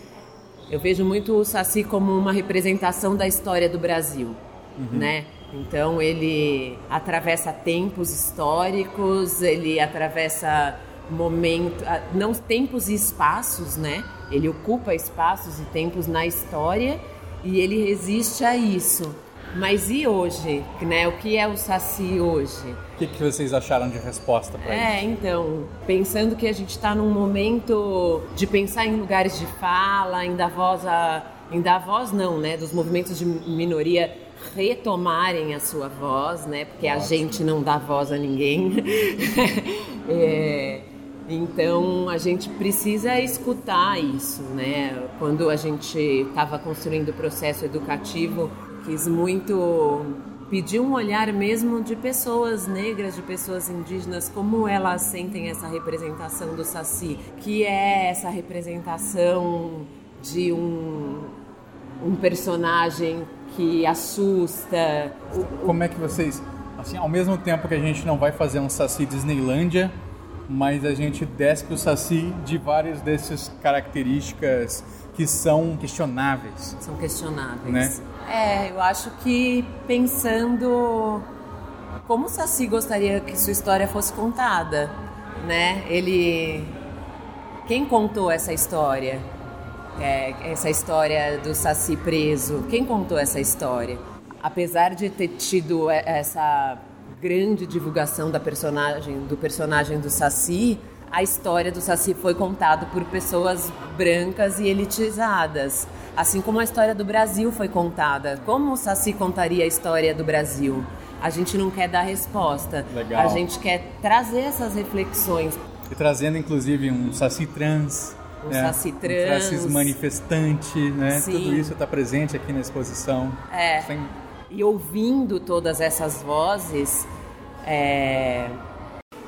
eu vejo muito o Saci como uma representação da história do Brasil, uhum. né? Então ele atravessa tempos históricos, ele atravessa momentos, não tempos e espaços, né? Ele ocupa espaços e tempos na história e ele resiste a isso. Mas e hoje? Né? O que é o Saci hoje? O que, que vocês acharam de resposta para é, isso? É, então, pensando que a gente está num momento de pensar em lugares de fala, em dar voz a. Em dar voz não, né? Dos movimentos de minoria retomarem a sua voz, né? Porque a gente não dá voz a ninguém. é, então a gente precisa escutar isso, né? Quando a gente estava construindo o processo educativo quis muito pedir um olhar mesmo de pessoas negras, de pessoas indígenas, como elas sentem essa representação do Saci, que é essa representação de um, um personagem que assusta. Como é que vocês, assim, ao mesmo tempo que a gente não vai fazer um Saci Disneylândia, mas a gente desce o Saci de várias dessas características que são questionáveis. São questionáveis. Né? É, eu acho que pensando como o Saci gostaria que sua história fosse contada, né? Ele, quem contou essa história? É, essa história do Saci preso. Quem contou essa história? Apesar de ter tido essa grande divulgação da personagem, do personagem do Saci, a história do Saci foi contada por pessoas brancas e elitizadas. Assim como a história do Brasil foi contada. Como o Saci contaria a história do Brasil? A gente não quer dar resposta. Legal. A gente quer trazer essas reflexões. E trazendo inclusive um saci trans. Um né? saci Um trans. saci manifestante, né? Sim. Tudo isso está presente aqui na exposição. É. Tem- E ouvindo todas essas vozes, é,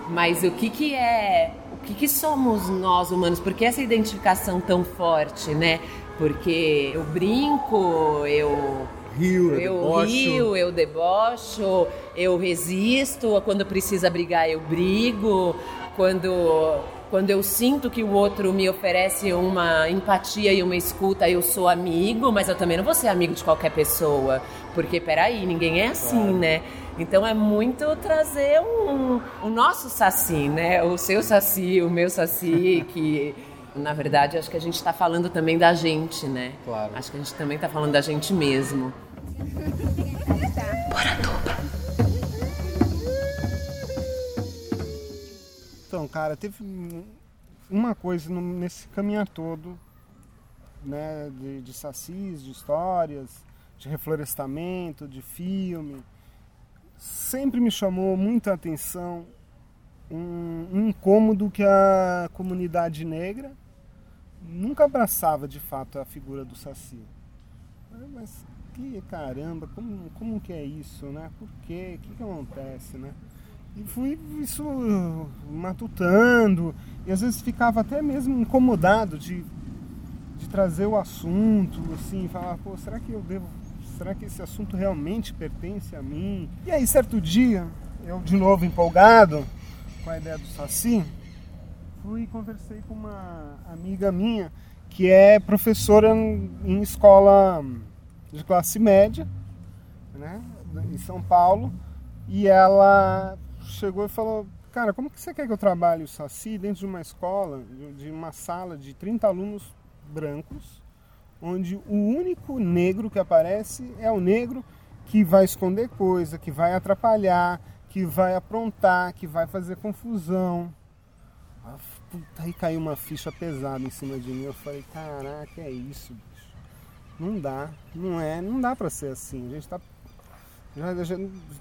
mas o que que é, o que que somos nós humanos? Por que essa identificação tão forte, né? Porque eu brinco, eu Rio, eu eu debocho. rio, eu debocho, eu resisto, quando precisa brigar eu brigo, quando quando eu sinto que o outro me oferece uma empatia e uma escuta, eu sou amigo, mas eu também não vou ser amigo de qualquer pessoa, porque peraí, ninguém é assim, né? Então é muito trazer um, o nosso saci, né? O seu saci, o meu saci, que na verdade acho que a gente está falando também da gente, né? Claro. Acho que a gente também está falando da gente mesmo. Então, cara, teve um- uma coisa nesse caminhar todo, né, de, de sacis, de histórias, de reflorestamento, de filme, sempre me chamou muita atenção um, um incômodo que a comunidade negra nunca abraçava de fato a figura do saci. Ah, Mas que caramba, como, como que é isso, né? Por quê? O que, que acontece, né? E fui isso matutando, e às vezes ficava até mesmo incomodado de, de trazer o assunto, assim, falar, pô, será que eu devo. Será que esse assunto realmente pertence a mim? E aí, certo dia, eu de novo empolgado com a ideia do Saci, fui e conversei com uma amiga minha que é professora em escola de classe média, né, em São Paulo, e ela chegou e falou: Cara, como que você quer que eu trabalhe o Saci dentro de uma escola, de- uma sala de 30 alunos brancos, onde o único negro que aparece é o negro que vai esconder coisa, que vai atrapalhar, que vai aprontar, que vai fazer confusão. Ah, Puta, aí caiu uma ficha pesada em cima de mim. Eu falei, caraca, é isso, bicho. Não dá, não é, não dá pra ser assim. A gente tá, já, já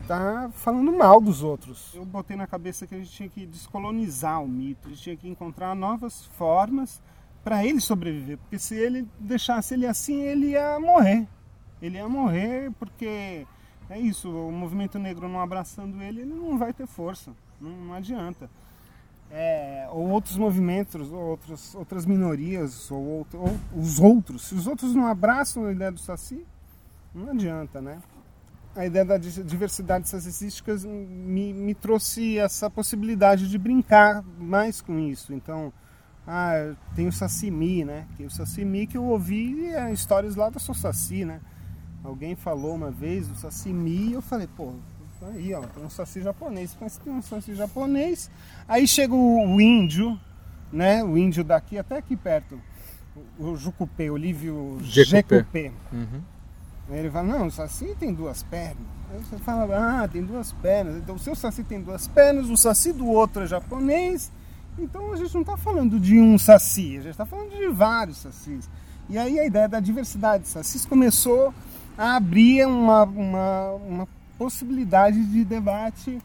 tá falando mal dos outros. Eu botei na cabeça que a gente tinha que descolonizar o mito, a gente tinha que encontrar novas formas para ele sobreviver. Porque se ele deixasse ele assim, ele ia morrer. Ele ia morrer porque é isso, o movimento negro não abraçando ele, ele não vai ter força. Não, não adianta. É, ou outros movimentos, ou outros, outras minorias, ou, outro- ou os outros. Se os outros não abraçam a ideia do Saci, não adianta, né? A ideia da di- diversidade sacística me, me trouxe essa possibilidade de brincar mais com isso. Então, ah, tem o Sacimi, né? Tem o Sacimi que eu ouvi é, histórias lá da Saci, né? Alguém falou uma vez do Sacimi e eu falei, pô, aí ó, tem um Saci japonês. Mas tem um Saci japonês. Aí chega o, índio, né? O índio daqui, até aqui perto. O, o Jucupê, Olívio. Jecupé. Uhum. Ele fala, não, o Saci tem duas pernas. Aí você fala, ah, tem duas pernas. Então o seu Saci tem duas pernas, o Saci do outro é japonês. Então a gente não está falando de um Saci, a gente está falando de vários Sacis. E aí a ideia da diversidade de Sacis começou a abrir uma, uma, uma possibilidade de debate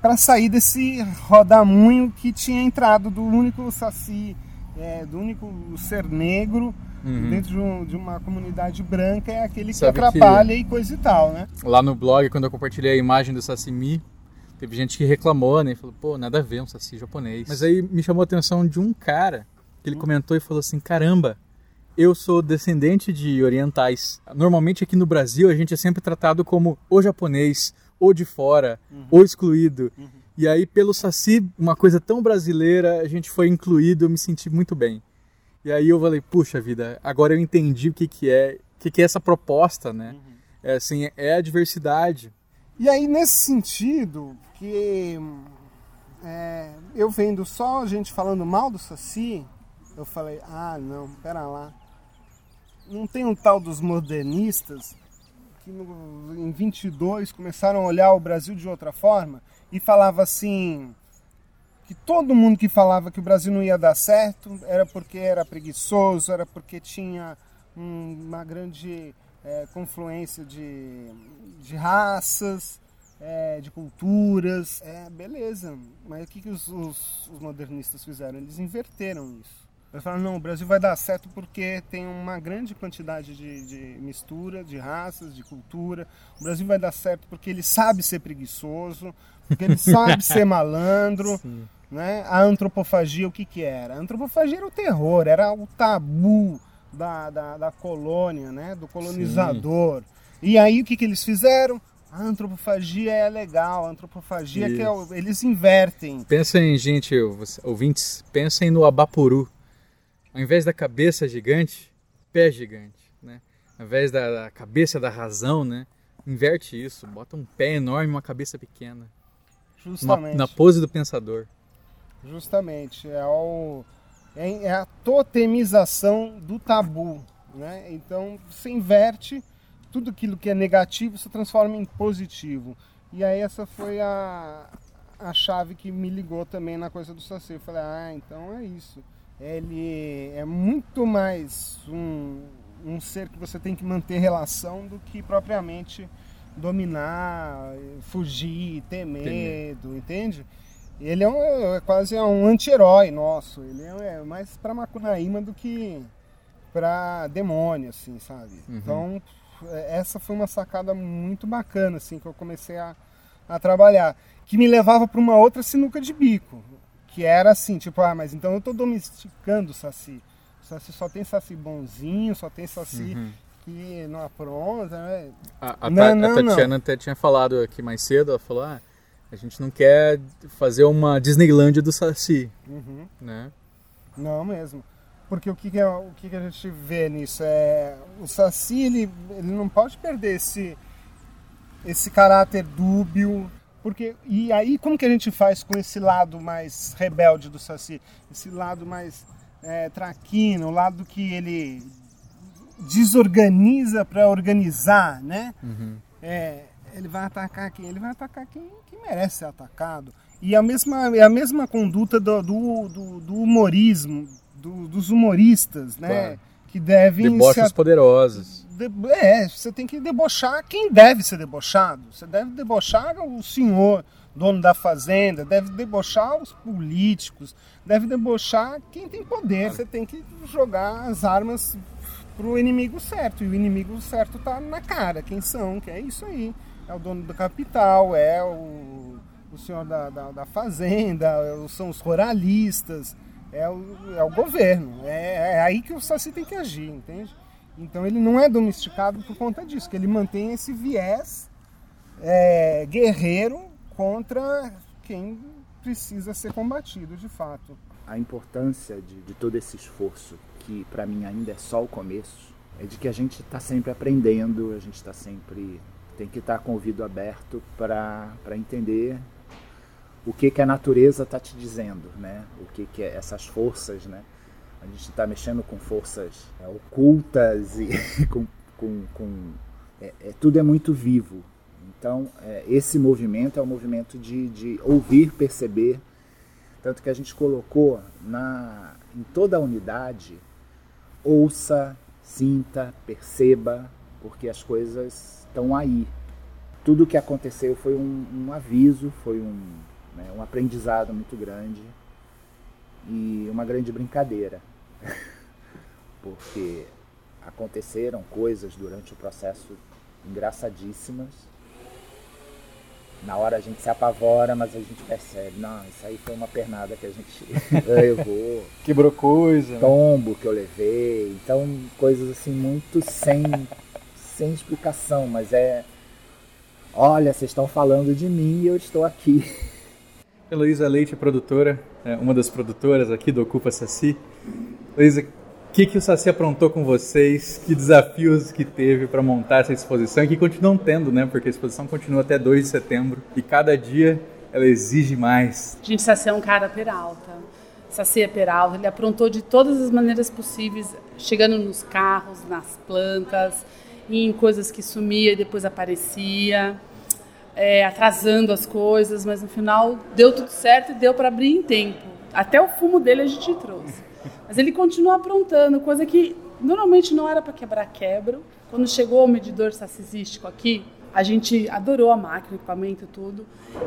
para sair desse rodamunho que tinha entrado do único Saci, é, do único ser negro Uhum. dentro de, um- de uma comunidade branca é aquele que Sabe que- atrapalha e coisa e tal, né? Lá no blog, quando eu compartilhei a imagem do Sashimi, teve gente que reclamou, né? Falou, pô, nada a ver um saci japonês. Mas aí me chamou a atenção de um cara que ele comentou e falou assim: caramba, eu sou descendente de orientais. Normalmente aqui no Brasil a gente é sempre tratado como o japonês, ou de fora, ou excluído. E aí, pelo Saci, uma coisa tão brasileira, a gente foi incluído, eu me senti muito bem. E aí eu falei, puxa vida, agora eu entendi o que, que é, o que, que é essa proposta, né? É assim, é a diversidade. E aí, nesse sentido, que é, eu vendo só gente falando mal do Saci, eu falei, ah, não, pera lá. Não tem um tal dos modernistas que no, em 22 começaram a olhar o Brasil de outra forma e falava assim que todo mundo que falava que o Brasil não ia dar certo era porque era preguiçoso, era porque tinha um, uma grande é, confluência de, de raças, é, de culturas. É, beleza, mas o que, que os, os, os modernistas fizeram? Eles inverteram isso. Eles falaram, não, o Brasil vai dar certo porque tem uma grande quantidade de, de, mistura, de raças, de cultura. O Brasil vai dar certo porque ele sabe ser preguiçoso, porque ele sabe ser malandro. Né? A antropofagia, o que, que era? A antropofagia era o terror, era o tabu da, da, da colônia, né? do colonizador. Sim. E aí o que, que eles fizeram? A antropofagia é legal, a antropofagia Isso. que é, eles invertem. Pensem, gente, ouvintes, pensem no Abapuru ao invés da cabeça gigante, pé gigante, né? Ao invés da, da cabeça da razão, né? Inverte isso, bota um pé enorme e uma cabeça pequena. Justamente. Uma, na pose do pensador. Justamente, é, o, é, é a totemização do tabu, né? Então, você inverte tudo aquilo que é negativo, se transforma em positivo. E aí essa foi a, a chave que me ligou também na coisa do Saci. Eu falei, ah, então é isso ele é muito mais um, um ser que você tem que manter relação do que propriamente dominar, fugir, ter medo, entende? Ele é, um, é quase um anti-herói nosso, ele é, é mais para Macunaíma do que para demônio, assim, sabe? Uhum. Então, é, essa foi uma sacada muito bacana, assim, que eu comecei a, a trabalhar, que me levava para uma outra sinuca de bico que era assim, tipo, ah, mas então eu tô domesticando o saci. O saci só tem saci bonzinho, só tem saci uhum. que não apronta, né? A, a, não, não, a Tatiana não. até tinha falado aqui mais cedo, ela falou, ah, a gente não quer fazer uma Disneylândia do saci, uhum. né? Não mesmo. Porque o que, que, é, o que, que a gente vê nisso é o saci ele, ele não pode perder esse esse caráter dúbio porque, e aí, como que a gente faz com esse lado mais rebelde do Saci? Esse lado mais é, traquino, o lado que ele desorganiza para organizar, né? Uhum. É, ele vai atacar quem? Ele vai atacar quem, quem merece ser atacado. E a mesma, é a mesma conduta do, do, do, do humorismo, do, dos humoristas, né? Claro. Que devem... Deboches se... poderosos é, você tem que debochar quem deve ser debochado. Você deve debochar o senhor, dono da fazenda, deve debochar os políticos, deve debochar quem tem poder. Você tem que jogar as armas pro inimigo certo. E o inimigo certo tá na cara. Quem são? Que é isso aí. É o dono do capital, é o, o senhor da, da, da fazenda, são os ruralistas, é o, é o governo. É, é aí que o Saci tem que agir, entende? Então ele não é domesticado por conta disso, que ele mantém esse viés é, guerreiro contra quem precisa ser combatido de fato. A importância de, de todo esse esforço, que para mim ainda é só o começo, é de que a gente está sempre aprendendo, a gente está sempre tem que estar tá com o ouvido aberto para entender o que, que a natureza está te dizendo, né? O que, que é essas forças, né? A gente está mexendo com forças é, ocultas e com, com, com é, é, tudo é muito vivo. Então, é, esse movimento é um movimento de, de ouvir, perceber. Tanto que a gente colocou na, em toda a unidade, ouça, sinta, perceba, porque as coisas estão aí. Tudo o que aconteceu foi um, um aviso, foi um, né, um aprendizado muito grande e uma grande brincadeira. porque aconteceram coisas durante o processo engraçadíssimas. Na hora a gente se apavora, mas a gente percebe, não, isso aí foi uma pernada que a gente levou. Quebrou coisa. Tombo que eu levei. Então, coisas assim muito sem, sem explicação, mas é. Olha, vocês estão falando de mim e eu estou aqui. Heloísa Leite, produtora, é uma das produtoras aqui do Ocupa Saci. Luísa, o que, que o Saci aprontou com vocês? Que desafios que teve para montar essa exposição e que continuam tendo, né? Porque a exposição continua até 2 de setembro e cada dia ela exige mais. Gente, Saci é um cara peralta. Saci é peralta, ele aprontou de todas as maneiras possíveis, chegando nos carros, nas plantas. em coisas que sumia e depois aparecia, é, atrasando as coisas, mas no final deu tudo certo e deu para abrir em tempo. Até o fumo dele a gente trouxe. Mas ele continua aprontando, coisa que normalmente não era para quebrar quebro. Quando chegou o medidor sacisístico aqui, a gente adorou a máquina, o equipamento, tudo.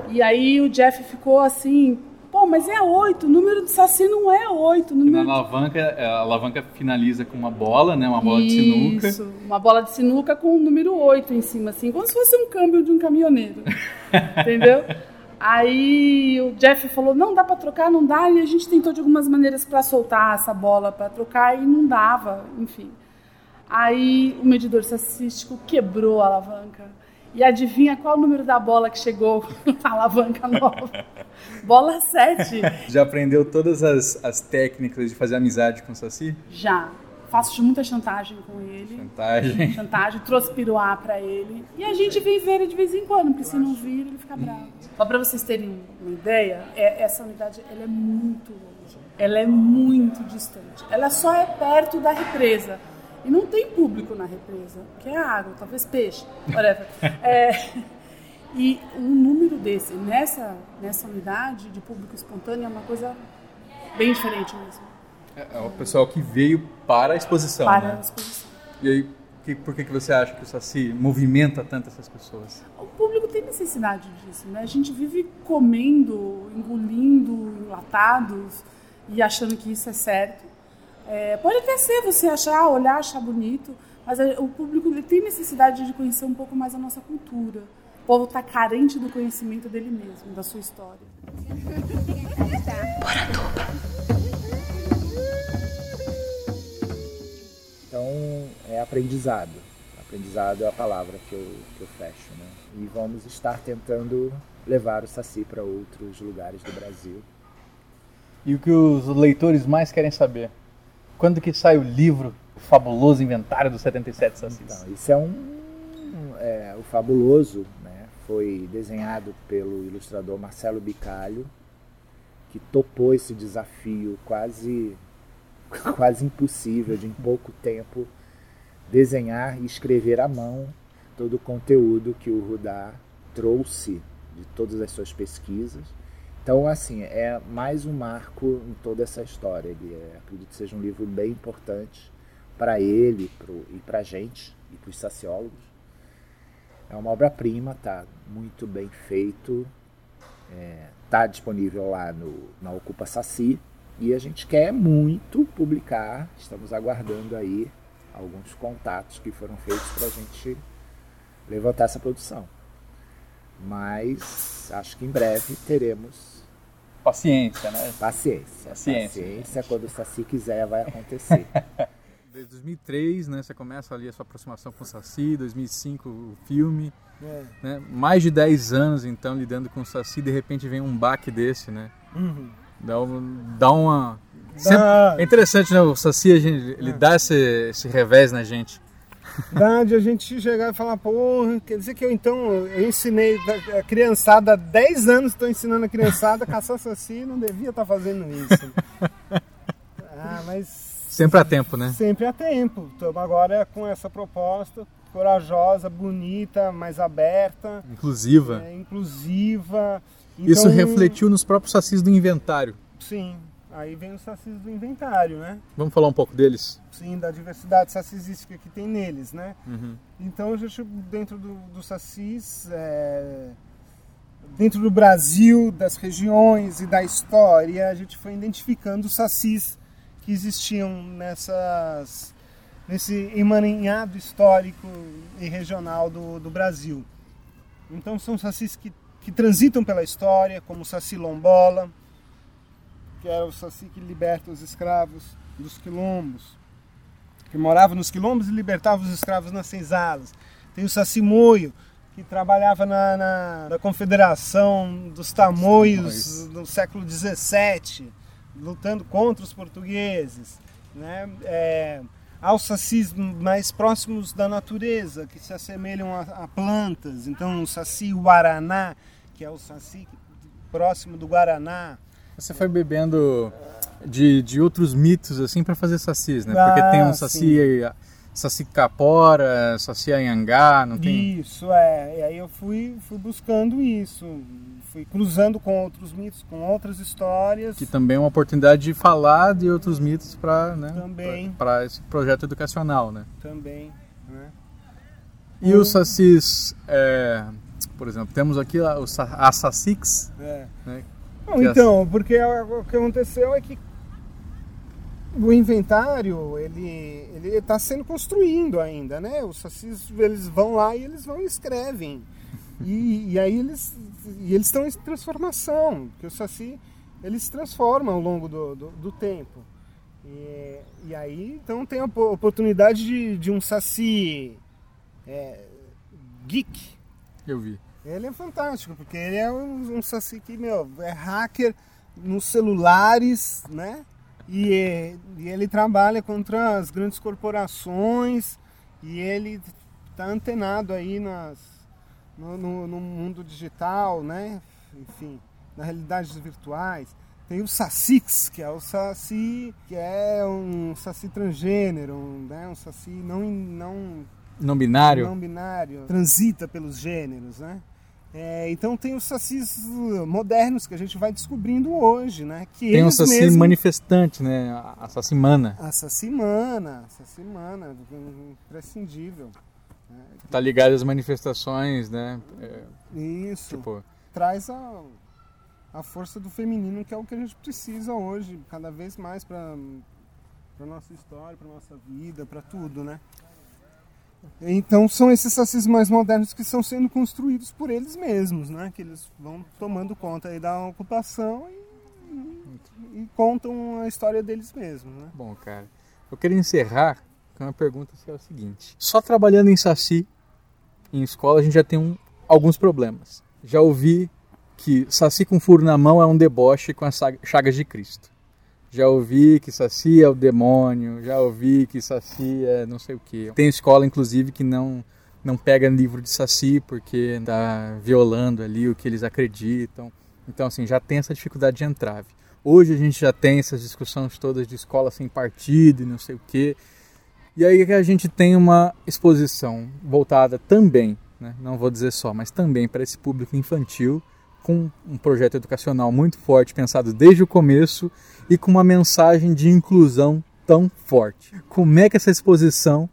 E aí o Jeff ficou assim, pô, mas é 8, o número do Saci não é 8. Na alavanca, a alavanca finaliza com uma bola, né? Uma bola Isso, de sinuca. Isso, uma bola de sinuca com o número 8 em cima, assim, como se fosse um câmbio de um caminhoneiro. entendeu? Aí o Jeff falou: não dá para trocar, não dá. E a gente tentou de algumas maneiras para soltar essa bola para trocar e não dava, enfim. Aí o medidor estatístico quebrou a alavanca. E adivinha qual o número da bola que chegou na alavanca nova? bola 7. Já aprendeu todas as, as técnicas de fazer amizade com o Saci? Já. Faço muita chantagem com ele. Chantagem. Chantagem. Trouxe piruá pra ele. E a gente vem ver ele de vez em quando, porque se não vir, ele fica bravo. Só pra vocês terem uma ideia, é, essa unidade ela é muito longe. Ela é muito distante. Ela só é perto da represa. E não tem público na represa, que é água, talvez peixe, whatever. É, e um número desse, nessa, nessa unidade de público espontâneo, é uma coisa bem diferente mesmo. É, é o pessoal que veio para a exposição. Para né? a exposição. E aí, que, por que, que você acha que o Saci movimenta tanto essas pessoas? O público tem necessidade disso, né? A gente vive comendo, engolindo enlatados e achando que isso é certo. É, pode até ser você achar, olhar, achar bonito, mas o público ele tem necessidade de conhecer um pouco mais a nossa cultura. O povo está carente do conhecimento dele mesmo, da sua história. Então, é aprendizado. Aprendizado é a palavra que eu, que eu fecho. Né? E vamos estar tentando levar o Saci para outros lugares do Brasil. E o que os leitores mais querem saber? Quando que sai o livro O Fabuloso Inventário dos 77 Sacis? Então, isso é um... É, o Fabuloso né, foi desenhado pelo ilustrador Marcelo Bicalho, que topou esse desafio quase, quase impossível de em pouco tempo desenhar e escrever à mão todo o conteúdo que o Rudá trouxe de todas as suas pesquisas. Então, assim, é mais um marco em toda essa história. Ele é, acredito que seja um livro bem importante para ele pro, e para a gente e para os sociólogos. É uma obra-prima, tá muito bem feito, é, tá disponível lá no, na Ocupa Saci e a gente quer muito publicar. Estamos aguardando aí alguns contatos que foram feitos para a gente levantar essa produção. Mas acho que em breve teremos Paciência, né? paciência. Paciência. Paciência, quando o Saci quiser vai acontecer. Desde 2003, né, você começa ali a sua aproximação com o Saci, 2005 o filme, É. né? Mais de 10 anos então lidando com o Saci, de repente vem um baque desse, né? Uhum. Dá, dá uma Sempre- Dá. É interessante, né? O Saci, a gente, ele dá esse, esse revés na gente. Dá de a gente chegar e falar, porra, quer dizer que eu então eu ensinei a criançada há 10 anos, estou ensinando a criançada a caçar saci, não devia estar fazendo isso. Ah, mas Sempre há tempo, né? sempre há tempo. Estamos agora com essa proposta corajosa, bonita, mais aberta, Inclusiva. é, inclusiva. Isso Então, refletiu nos próprios sacis do inventário. Sim, aí vem os sacis do inventário, né? Vamos falar um pouco deles? Sim, da diversidade sacizística que tem neles, né? Uhum. Então a gente, dentro do, do sacis, é, dentro do Brasil, das regiões e da história, a gente foi identificando os sacis que existiam nessas, nesse emaranhado histórico e regional do, do Brasil. Então são sacis que, que transitam pela história, como o saci lombola, que era o saci que liberta os escravos dos quilombos que morava nos quilombos e libertava os escravos nas senzalas. Tem o Saci Moio, que trabalhava na, na, na Confederação dos Tamoios no século XVII, lutando contra os portugueses. Né? É, há os sacis mais próximos da natureza, que se assemelham a, a plantas. Então, o Saci Guaraná, que é o Saci próximo do Guaraná, Você foi bebendo de, de outros mitos, assim, para fazer sacis, né? Porque Ah, tem um saci Saci Capora, Saci Anhangá, não tem? Isso, é. E aí eu fui, fui buscando isso. Fui cruzando com outros mitos, com outras histórias. Que também é uma oportunidade de falar de outros mitos para né, Também. para esse projeto educacional, né? Também, né? E os sacis, é, por exemplo, temos aqui a, a Sacix, É. né? Não, que é- então, porque o que aconteceu é que o inventário ele ele está sendo construindo ainda, né? Os sacis eles vão lá e eles vão e escrevem e, e aí eles e eles estão em transformação, porque o saci ele se transforma ao longo do, do, do tempo e, e aí então tem a po- oportunidade de, de um saci é, geek eu vi. Ele é fantástico, porque ele é um, um saci que, meu, é hacker nos celulares, né? E, é- e ele trabalha contra as grandes corporações e ele tá antenado aí nas, no, no- no mundo digital, né? Enfim, nas realidades virtuais. Tem o Sacix, que é o Saci, que é um Saci transgênero, um, né? um Saci não, não Não binário? não binário, transita pelos gêneros, né? É, então tem os sacis uh, modernos que a gente vai descobrindo hoje, né? Que Tem um eles saci mesmos- manifestante, né? A sacimana. A sacimana, a sacimana, imprescindível. né? Tá ligado às manifestações, né? É, Isso. tipo, Traz a, a força do feminino, que é o que a gente precisa hoje, cada vez mais para para nossa história, para nossa vida, para tudo, né? Então são esses sacis mais modernos que estão sendo construídos por eles mesmos, né? Que eles vão tomando conta aí da ocupação e, e contam a história deles mesmos, né? Bom, cara, eu queria encerrar com uma pergunta que é o seguinte: só trabalhando em Saci, em escola, a gente já tem um- alguns problemas. Já ouvi que Saci com furo na mão é um deboche com as chagas de Cristo. Já ouvi que Saci é o demônio, já ouvi que Saci é não sei o que. Tem escola, inclusive, que não não pega livro de Saci porque está violando ali o que eles acreditam. Então, assim, já tem essa dificuldade de entrave. Hoje a gente já tem essas discussões todas de escola sem partido e não sei o quê. E aí que a gente tem uma exposição voltada também, né, não vou dizer só, mas também para esse público infantil, com um projeto educacional muito forte, pensado desde o começo e com uma mensagem de inclusão tão forte. Como é que essa exposição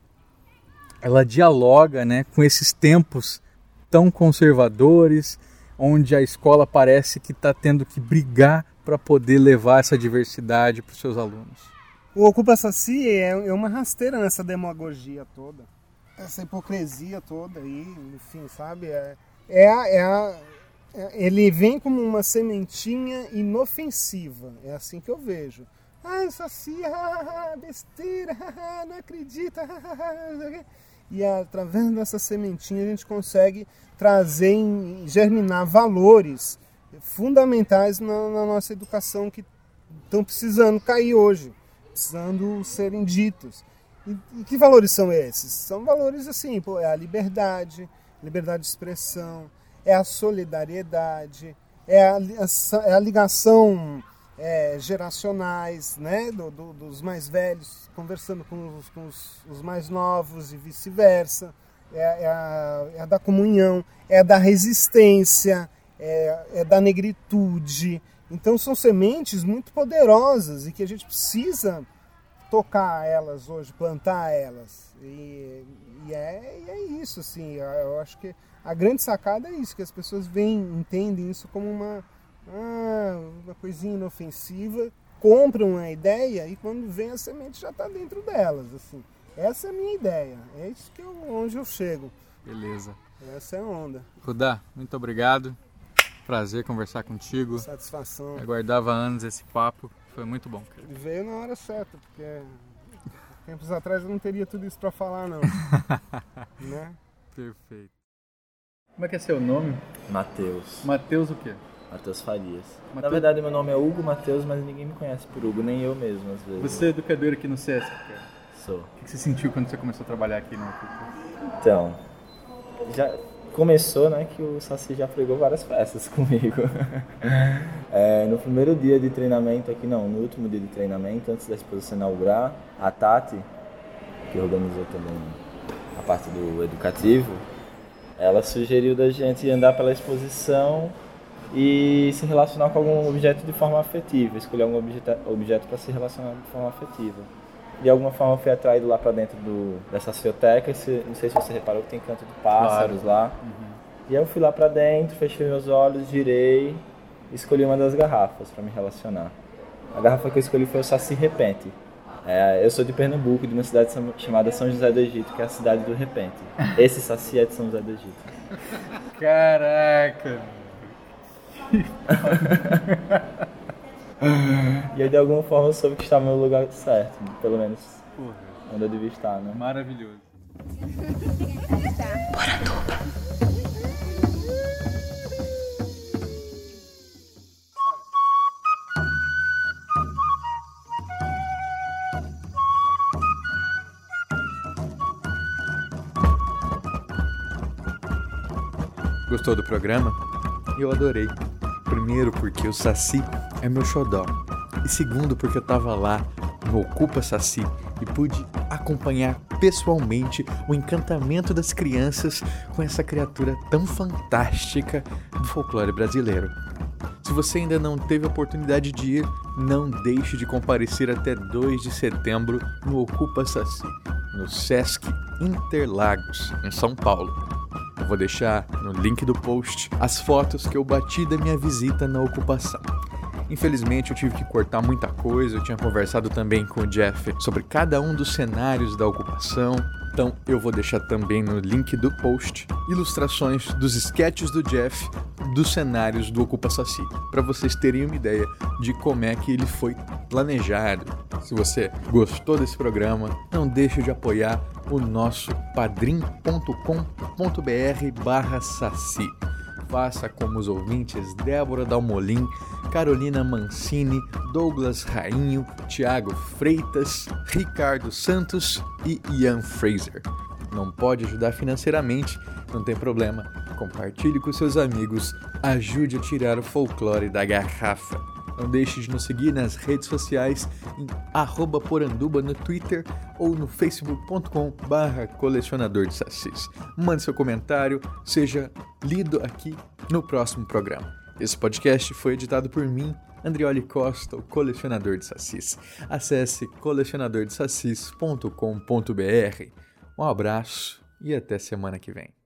ela dialoga né, com esses tempos tão conservadores, onde a escola parece que está tendo que brigar para poder levar essa diversidade para os seus alunos? O Ocupa Saci é, é uma rasteira nessa demagogia toda, essa hipocrisia toda aí, enfim, sabe? É, é, a, é, a, ele vem como uma sementinha inofensiva, é assim que eu vejo. Ah, Saci, ah, besteira, ah, não acredita. ah, não o quê. E através dessa sementinha a gente consegue trazer, germinar valores fundamentais na, na nossa educação que estão precisando cair hoje, precisando serem ditos. E, e que valores são esses? São valores assim, pô, é a liberdade, liberdade de expressão, é a solidariedade, é a, é a ligação é, geracionais, né, do- do- dos mais velhos conversando com os, com os- os mais novos e vice-versa, é, é a, é a da comunhão, é a da resistência, é, é da negritude. Então são sementes muito poderosas e que a gente precisa tocar elas hoje, plantar elas. E, e é, é isso, assim, eu acho que a grande sacada é isso, que as pessoas veem, entendem isso como uma, ah, uma coisinha inofensiva, compram a ideia e quando vem a semente já está dentro delas, assim. Essa é a minha ideia, é isso que eu, onde eu chego. Beleza. Essa é a onda. Rudá, muito obrigado. Prazer conversar contigo. Satisfação. Aguardava anos esse papo. Foi muito bom, cara. Ele veio na hora certa, porque tempos atrás eu não teria tudo isso para falar, não. né? Perfeito. Como é que é seu nome? Matheus. Matheus o quê? Matheus Farias. Na Mateus- verdade, meu nome é Hugo Matheus, mas ninguém me conhece por Hugo, nem eu mesmo, às vezes. Você é educador aqui no SESC, cara. Sou. O que você sentiu quando você começou a trabalhar aqui no? Então, já começou, né, que o Saci já pregou várias peças comigo. É, no primeiro dia de treinamento aqui, não, no último dia de treinamento, antes da exposição inaugurar, a Tati que organizou também a parte do educativo, ela sugeriu da gente andar pela exposição e se relacionar com algum objeto de forma afetiva, escolher algum objeto, para se relacionar de forma afetiva. De alguma forma eu fui atraído lá para dentro do, dessa cioteca, não sei se você reparou que tem canto de pássaros claro. lá. Uhum. E aí eu fui lá para dentro, fechei meus olhos, girei e escolhi uma das garrafas para me relacionar. A garrafa que eu escolhi foi o Saci Repente. É, eu sou de Pernambuco, de uma cidade chamada São José do Egito, que é a cidade do repente. Esse Saci é de São José do Egito. Caraca! e aí, de alguma forma, eu soube que estava no lugar certo. Pelo menos Porra. onde eu devia estar, né? Maravilhoso. Gostou do programa? Eu adorei. Primeiro porque o Saci é meu xodó. E segundo porque eu tava lá no Ocupa Saci e pude acompanhar pessoalmente o encantamento das crianças com essa criatura tão fantástica do folclore brasileiro. Se você ainda não teve a oportunidade de ir, não deixe de comparecer até 2 de setembro no Ocupa Saci, no Sesc Interlagos, em São Paulo. Eu vou deixar no link do post as fotos que eu bati da minha visita na ocupação. Infelizmente eu tive que cortar muita coisa, eu tinha conversado também com o Jeff sobre cada um dos cenários da ocupação, então eu vou deixar também no link do post ilustrações dos sketches do Jeff dos cenários do Ocupa Saci, para vocês terem uma ideia de como é que ele foi planejado. Se você gostou desse programa, não deixe de apoiar o nosso padrim.com.br barra saci. Faça como os ouvintes Débora Dalmolin, Carolina Mancini, Douglas Rainho, Tiago Freitas, Ricardo Santos e Ian Fraser. Não pode ajudar financeiramente? Não tem problema. Compartilhe com seus amigos, ajude a tirar o folclore da garrafa. Não deixe de nos seguir nas redes sociais em poranduba no Twitter ou no facebook.com barra colecionador de. Mande seu comentário, seja lido aqui no próximo programa. Esse podcast foi editado por mim, Andrioli Costa, o colecionador de sacis. Acesse colecionadordesacis.com.br. Um abraço e até semana que vem.